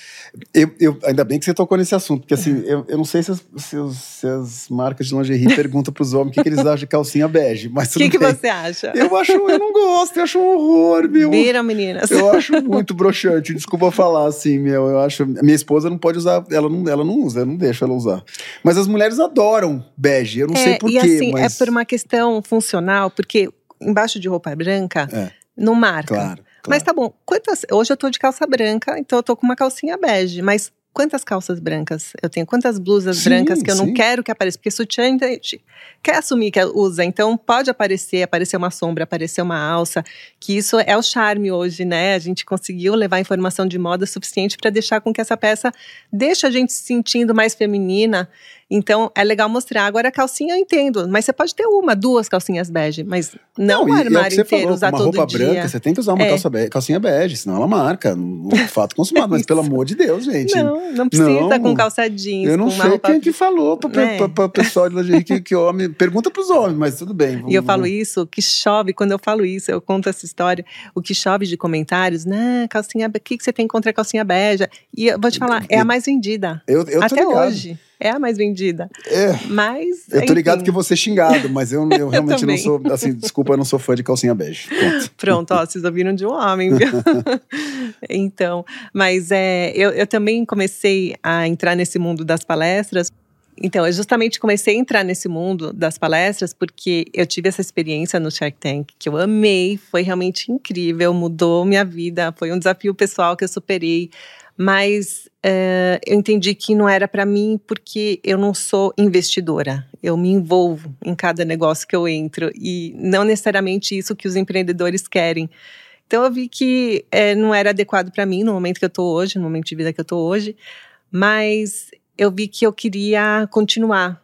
Eu, eu, ainda bem que você tocou nesse assunto, porque assim, eu, eu não sei se as, se, os, se as marcas de lingerie perguntam pros homens o que, que eles acham de calcinha bege, mas O que, que você acha? Eu acho, eu não gosto, eu acho um horror, meu. Viram, meninas? Eu acho muito broxante, desculpa falar assim, meu. Eu acho. Minha esposa não pode usar, ela não, ela não usa, eu não deixo ela usar. Mas as mulheres adoram bege, eu não sei É, porquê, e assim, mas. é por uma questão funcional, porque embaixo de roupa branca É. não marca. Claro. Mas tá bom, quantas. Hoje eu tô de calça branca, então eu tô com uma calcinha bege, mas quantas calças brancas eu tenho? Quantas blusas Sim, brancas que eu não sim. quero que apareça? Porque sutiã a gente quer assumir que usa, então pode aparecer, aparecer uma sombra, aparecer uma alça, que isso é o charme hoje, né? A gente conseguiu levar informação de moda suficiente para deixar com que essa peça deixe a gente se sentindo mais feminina. Então é legal mostrar. Agora a calcinha eu entendo, mas você pode ter uma, duas calcinhas bege, mas não, um e é o armário você inteiro falou, usar uma todo roupa dia. branca, você tem que usar uma É. calça be- calcinha bege, senão ela marca. Um fato consumado. mas Isso. pelo amor de Deus, gente. Não, não precisa Não. com calça jeans, eu não sei roupa. quem que falou né? pra- pra pessoal de lingerie que, que homem. Pergunta pros homens, mas tudo bem. E eu falo isso, que chove, quando eu falo isso, eu conto essa história, o que chove de comentários, né, calcinha, o que, que você tem contra a calcinha beija? E eu vou te falar, é a mais vendida. Eu, eu Até ligado. hoje, é a mais vendida. É. Mas, Eu tô ligado enfim. que eu vou ser xingado, mas eu, eu realmente não também. sou. Assim, desculpa, eu não sou fã de calcinha bege. Ponto. Pronto, ó, vocês ouviram de um homem, viu? então, mas é, eu, eu também comecei a entrar nesse mundo das palestras. Então, eu justamente comecei a entrar nesse mundo das palestras porque eu tive essa experiência no Shark Tank que eu amei, foi realmente incrível, mudou minha vida, foi um desafio pessoal que eu superei. Mas é, eu entendi que não era para mim porque eu não sou investidora. Eu me envolvo em cada negócio que eu entro e não necessariamente isso que os empreendedores querem. Então eu vi que é, não era adequado para mim no momento que eu estou hoje, no momento de vida que eu estou hoje, mas eu vi que eu queria continuar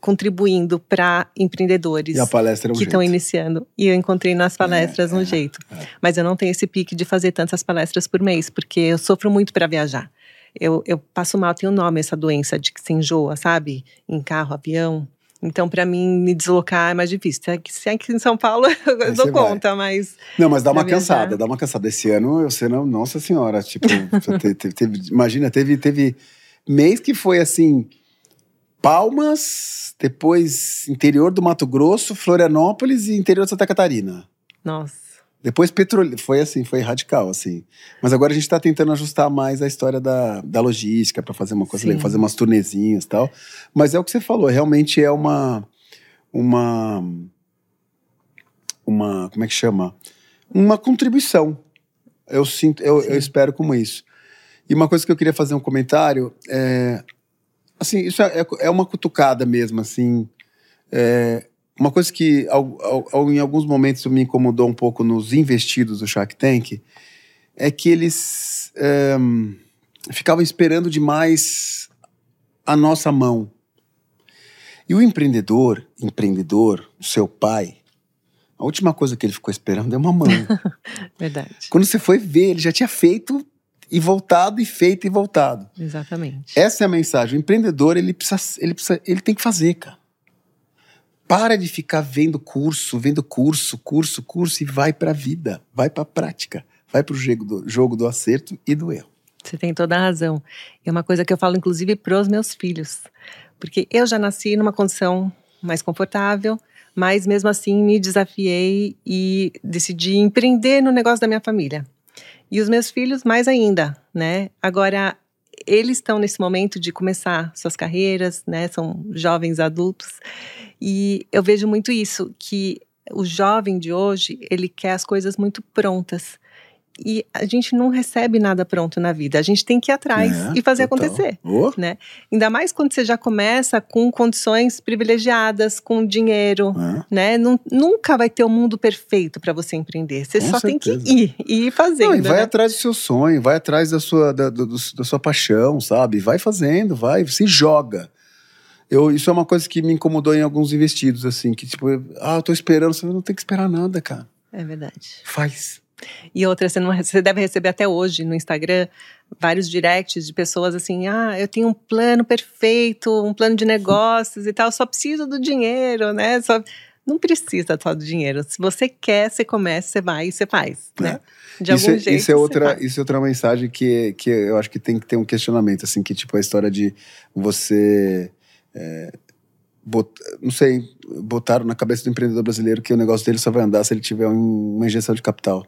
contribuindo para empreendedores é um que estão iniciando. E eu encontrei nas palestras um é, jeito. é. Mas eu não tenho esse pique de fazer tantas palestras por mês, porque eu sofro muito para viajar. Eu, eu passo mal, tem um nome essa doença de que se enjoa, sabe? Em carro, avião. Então, para mim, me deslocar é mais difícil. Se é aqui- Se é em São Paulo, eu Aí dou você vai. conta, mas. Não, mas dá uma viajar. cansada, dá uma cansada. Esse ano, eu sei, não, nossa senhora, tipo, te- te- teve- imagina, teve, teve mês que foi assim, Palmas, depois interior do Mato Grosso, Florianópolis e interior de Santa Catarina. Nossa. Depois Petrolina, foi assim, foi radical, assim. Mas agora a gente tá tentando ajustar mais a história da, da logística para fazer uma coisa Sim. legal, fazer umas turnezinhas e tal. Mas é o que você falou, realmente é uma. Uma. Uma. Como é que chama? Uma contribuição. Eu sinto, eu, eu espero como isso. E uma coisa que eu queria fazer um comentário é. Assim, isso é, é- é uma cutucada mesmo, assim. É, uma coisa que ao- ao- em alguns momentos me incomodou um pouco nos investidos do Shark Tank é que eles ehm, ficavam esperando demais a nossa mão. E o empreendedor, empreendedor, seu pai, a última coisa que ele ficou esperando é uma mão. Verdade. Quando você foi ver, ele já tinha feito e voltado, e feito e voltado. Exatamente. Essa é a mensagem. O empreendedor, ele precisa, ele precisa, ele tem que fazer, cara. Para de ficar vendo curso, vendo curso, curso, curso e vai pra vida, vai pra prática, vai pro jogo do, jogo do acerto e do erro. Você tem toda a razão. É uma coisa que eu falo, inclusive, pros meus filhos. Porque eu já nasci numa condição mais confortável, mas mesmo assim me desafiei e decidi empreender no negócio da minha família. E os meus filhos, mais ainda, né? Agora, eles estão nesse momento de começar suas carreiras, né? São jovens adultos. E eu vejo muito isso, que o jovem de hoje, ele quer as coisas muito prontas. E a gente não recebe nada pronto na vida. A gente tem que ir atrás É, e fazer total. acontecer. Ô, Ainda mais quando você já começa com condições privilegiadas, com dinheiro, é. né? Nun- nunca vai ter o mundo perfeito para você empreender. Você Com só tem que certeza. ir e ir fazendo. Não, e vai né? atrás do seu sonho, vai atrás da sua, da, do- da sua paixão, sabe? Vai fazendo, vai, se joga. Eu, isso é uma coisa que me incomodou em alguns investidos, assim, que tipo, ah, eu tô esperando, você não tem que esperar nada, cara. É verdade. Faz. E outra, você, não, você deve receber até hoje no Instagram vários directs de pessoas assim: ah, eu tenho um plano perfeito, um plano de negócios e tal, só preciso do dinheiro, né? Só... Não precisa só do dinheiro. Se você quer, você começa, você vai e você faz, É. né? De isso, algum é- jeito. isso é outra, isso é outra mensagem que, que eu acho que tem que ter um questionamento, assim, que tipo a história de você. é, bot- não sei, botaram na cabeça do empreendedor brasileiro que o negócio dele só vai andar se ele tiver um- uma injeção de capital.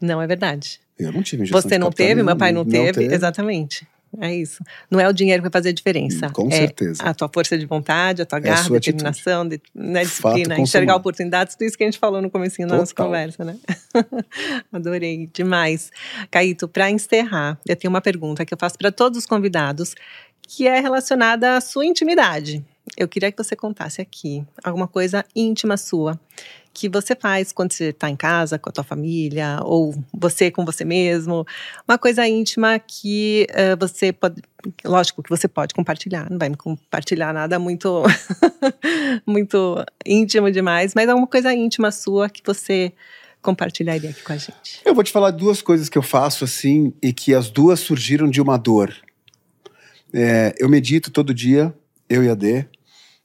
Não é verdade. Eu não tive injeção Você não teve, meu pai não, teve. Exatamente. É isso. Não é o dinheiro que vai fazer a diferença. Com é certeza. a tua força de vontade, a tua É a garra, sua determinação, de, né, disciplina, enxergar oportunidades, tudo isso que a gente falou no comecinho da nossa conversa, né? Adorei demais. Caíto, para encerrar, eu tenho uma pergunta que eu faço para todos os convidados, que é relacionada à sua intimidade. Eu queria que você contasse aqui alguma coisa íntima sua que você faz quando você está em casa com a tua família ou você com você mesmo, uma coisa íntima que eh, você pode, lógico que você pode compartilhar, não vai me compartilhar nada muito muito íntimo demais, mas alguma coisa íntima sua que você compartilharia aqui com a gente. Eu vou te falar duas coisas que eu faço assim e que as duas surgiram de uma dor. É, eu medito todo dia, eu e a D.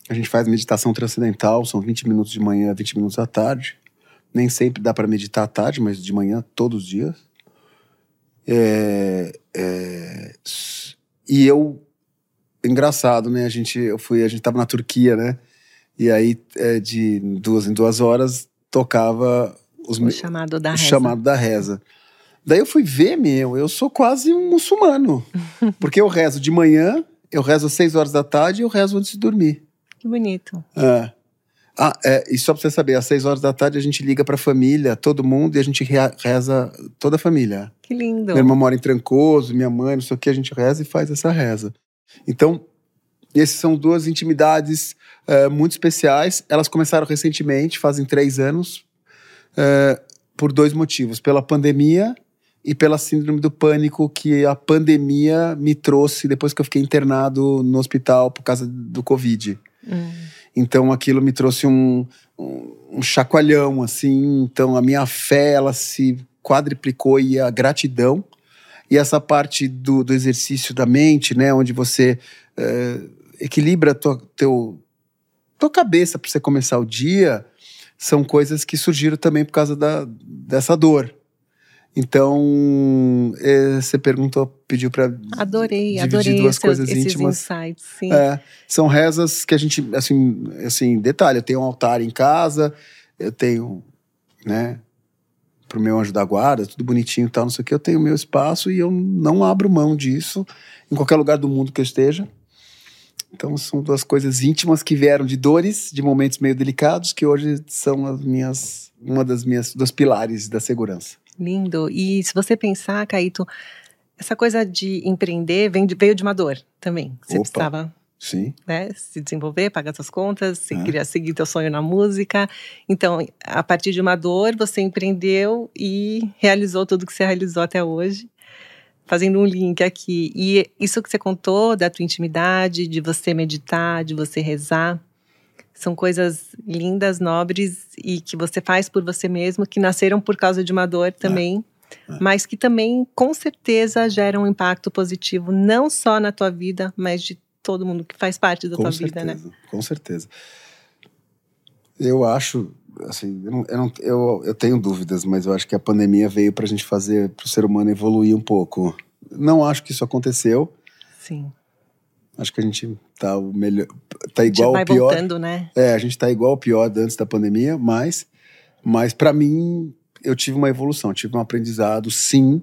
A gente faz meditação transcendental, são 20 minutos de manhã, 20 minutos à tarde. Nem sempre dá para meditar à tarde, mas de manhã, todos os dias. É, é, e eu, engraçado, né? A gente, eu fui, a gente tava na Turquia, né? E aí, é, de duas em duas horas, tocava os, O chamado da o reza. chamado da reza. Daí eu fui ver, meu, eu sou quase um muçulmano. Porque eu rezo de manhã, eu rezo às seis horas da tarde e eu rezo antes de dormir. Que bonito. É. Ah, é, e só pra você saber, às seis horas da tarde a gente liga pra família, todo mundo, e a gente reza toda a família. Que lindo. Minha irmã mora em Trancoso, minha mãe, não sei o que, a gente reza e faz essa reza. Então, essas são duas intimidades eh, muito especiais. Elas começaram recentemente, fazem três anos, eh, por dois motivos: pela pandemia e pela síndrome do pânico que a pandemia me trouxe depois que eu fiquei internado no hospital por causa do Covid. Hum. Então aquilo me trouxe um, um, um chacoalhão, assim. Então a minha fé, ela se quadriplicou e a gratidão. E essa parte do, do exercício da mente, né? Onde você eh, equilibra tua, teu, tua cabeça para você começar o dia, são coisas que surgiram também por causa da, dessa dor. Então, eh, você perguntou, pediu para Adorei, dividir adorei duas esses, coisas íntimas. insights. Sim. É, são rezas que a gente, assim, assim, detalhe, eu tenho um altar em casa, eu tenho, né, pro meu anjo da guarda, tudo bonitinho e tal, não sei o que, eu tenho o meu espaço e eu não abro mão disso em qualquer lugar do mundo que eu esteja. Então são duas coisas íntimas que vieram de dores, de momentos meio delicados, que hoje são as minhas, uma das minhas, dos pilares da segurança. Lindo. E se você pensar, Caíto, essa coisa de empreender vem de- veio de uma dor também. Você Opa. precisava Sim, né, se desenvolver, pagar suas contas, você É. queria seguir teu sonho na música. Então, a partir de uma dor, você empreendeu e realizou tudo que você realizou até hoje. Fazendo um link aqui. E isso que você contou da tua intimidade, de você meditar, de você rezar, são coisas lindas, nobres e que você faz por você mesmo, que nasceram por causa de uma dor também, É. mas que também, com certeza, geram um impacto positivo, não só na tua vida, mas de todo mundo que faz parte da com tua certeza, vida, né? com certeza. Eu acho, assim, eu, não- eu, não- eu, eu tenho dúvidas, mas eu acho que a pandemia veio para a gente fazer, para o ser humano evoluir um pouco. Não acho que isso aconteceu. Sim. Acho que a gente tá o melhor, tá igual ao pior. voltando, né? É, a gente tá igual ao pior antes da pandemia, mas, mas para mim eu tive uma evolução, tive um aprendizado, sim,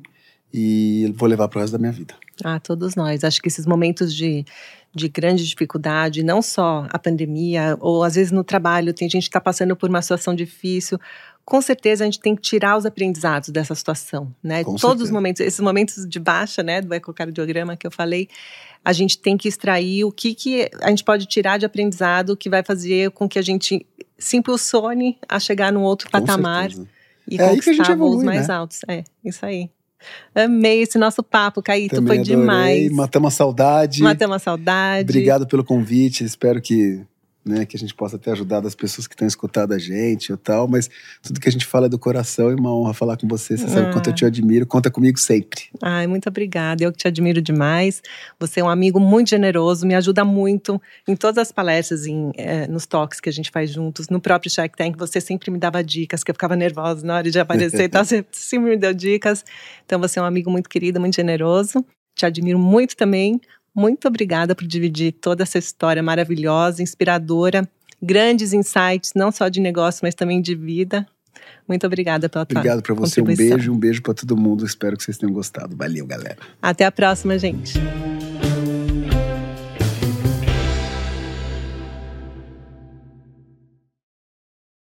e vou levar pro resto da minha vida. Ah, todos nós. Acho que esses momentos de, de grande dificuldade, não só a pandemia, ou às vezes no trabalho, tem gente que está passando por uma situação difícil. Com certeza a gente tem que tirar os aprendizados dessa situação, né? Com Todos certeza. os momentos, esses momentos de baixa, né, do ecocardiograma que eu falei, a gente tem que extrair o que, que a gente pode tirar de aprendizado que vai fazer com que a gente se impulsione a chegar num outro Com patamar certeza. e É conquistar voos mais né? altos. É, isso aí. Amei esse nosso papo, Caíto. Também Foi adorei, demais. Matamos a saudade. Matamos a saudade. Obrigado pelo convite. Espero que né? Que a gente possa ter ajudado as pessoas que estão escutando a gente ou tal, mas tudo que a gente fala é do coração e uma honra falar com você. Você sabe o quanto eu te ah. admiro, conta comigo sempre. Ai, muito obrigada. Eu que te admiro demais. Você é um amigo muito generoso, me ajuda muito em todas as palestras, em, é, nos toques que a gente faz juntos, no próprio Shark Tank. Você sempre me dava dicas, que eu ficava nervosa na hora de aparecer e tal. Você sempre me deu dicas. Então, você é um amigo muito querido, muito generoso. Te admiro muito também. Muito obrigada por dividir toda essa história maravilhosa, inspiradora, grandes insights, não só de negócio, mas também de vida. Muito obrigada pela tua Obrigado para você, um beijo, um beijo para todo mundo. Espero que vocês tenham gostado. Valeu, galera. Até a próxima, gente.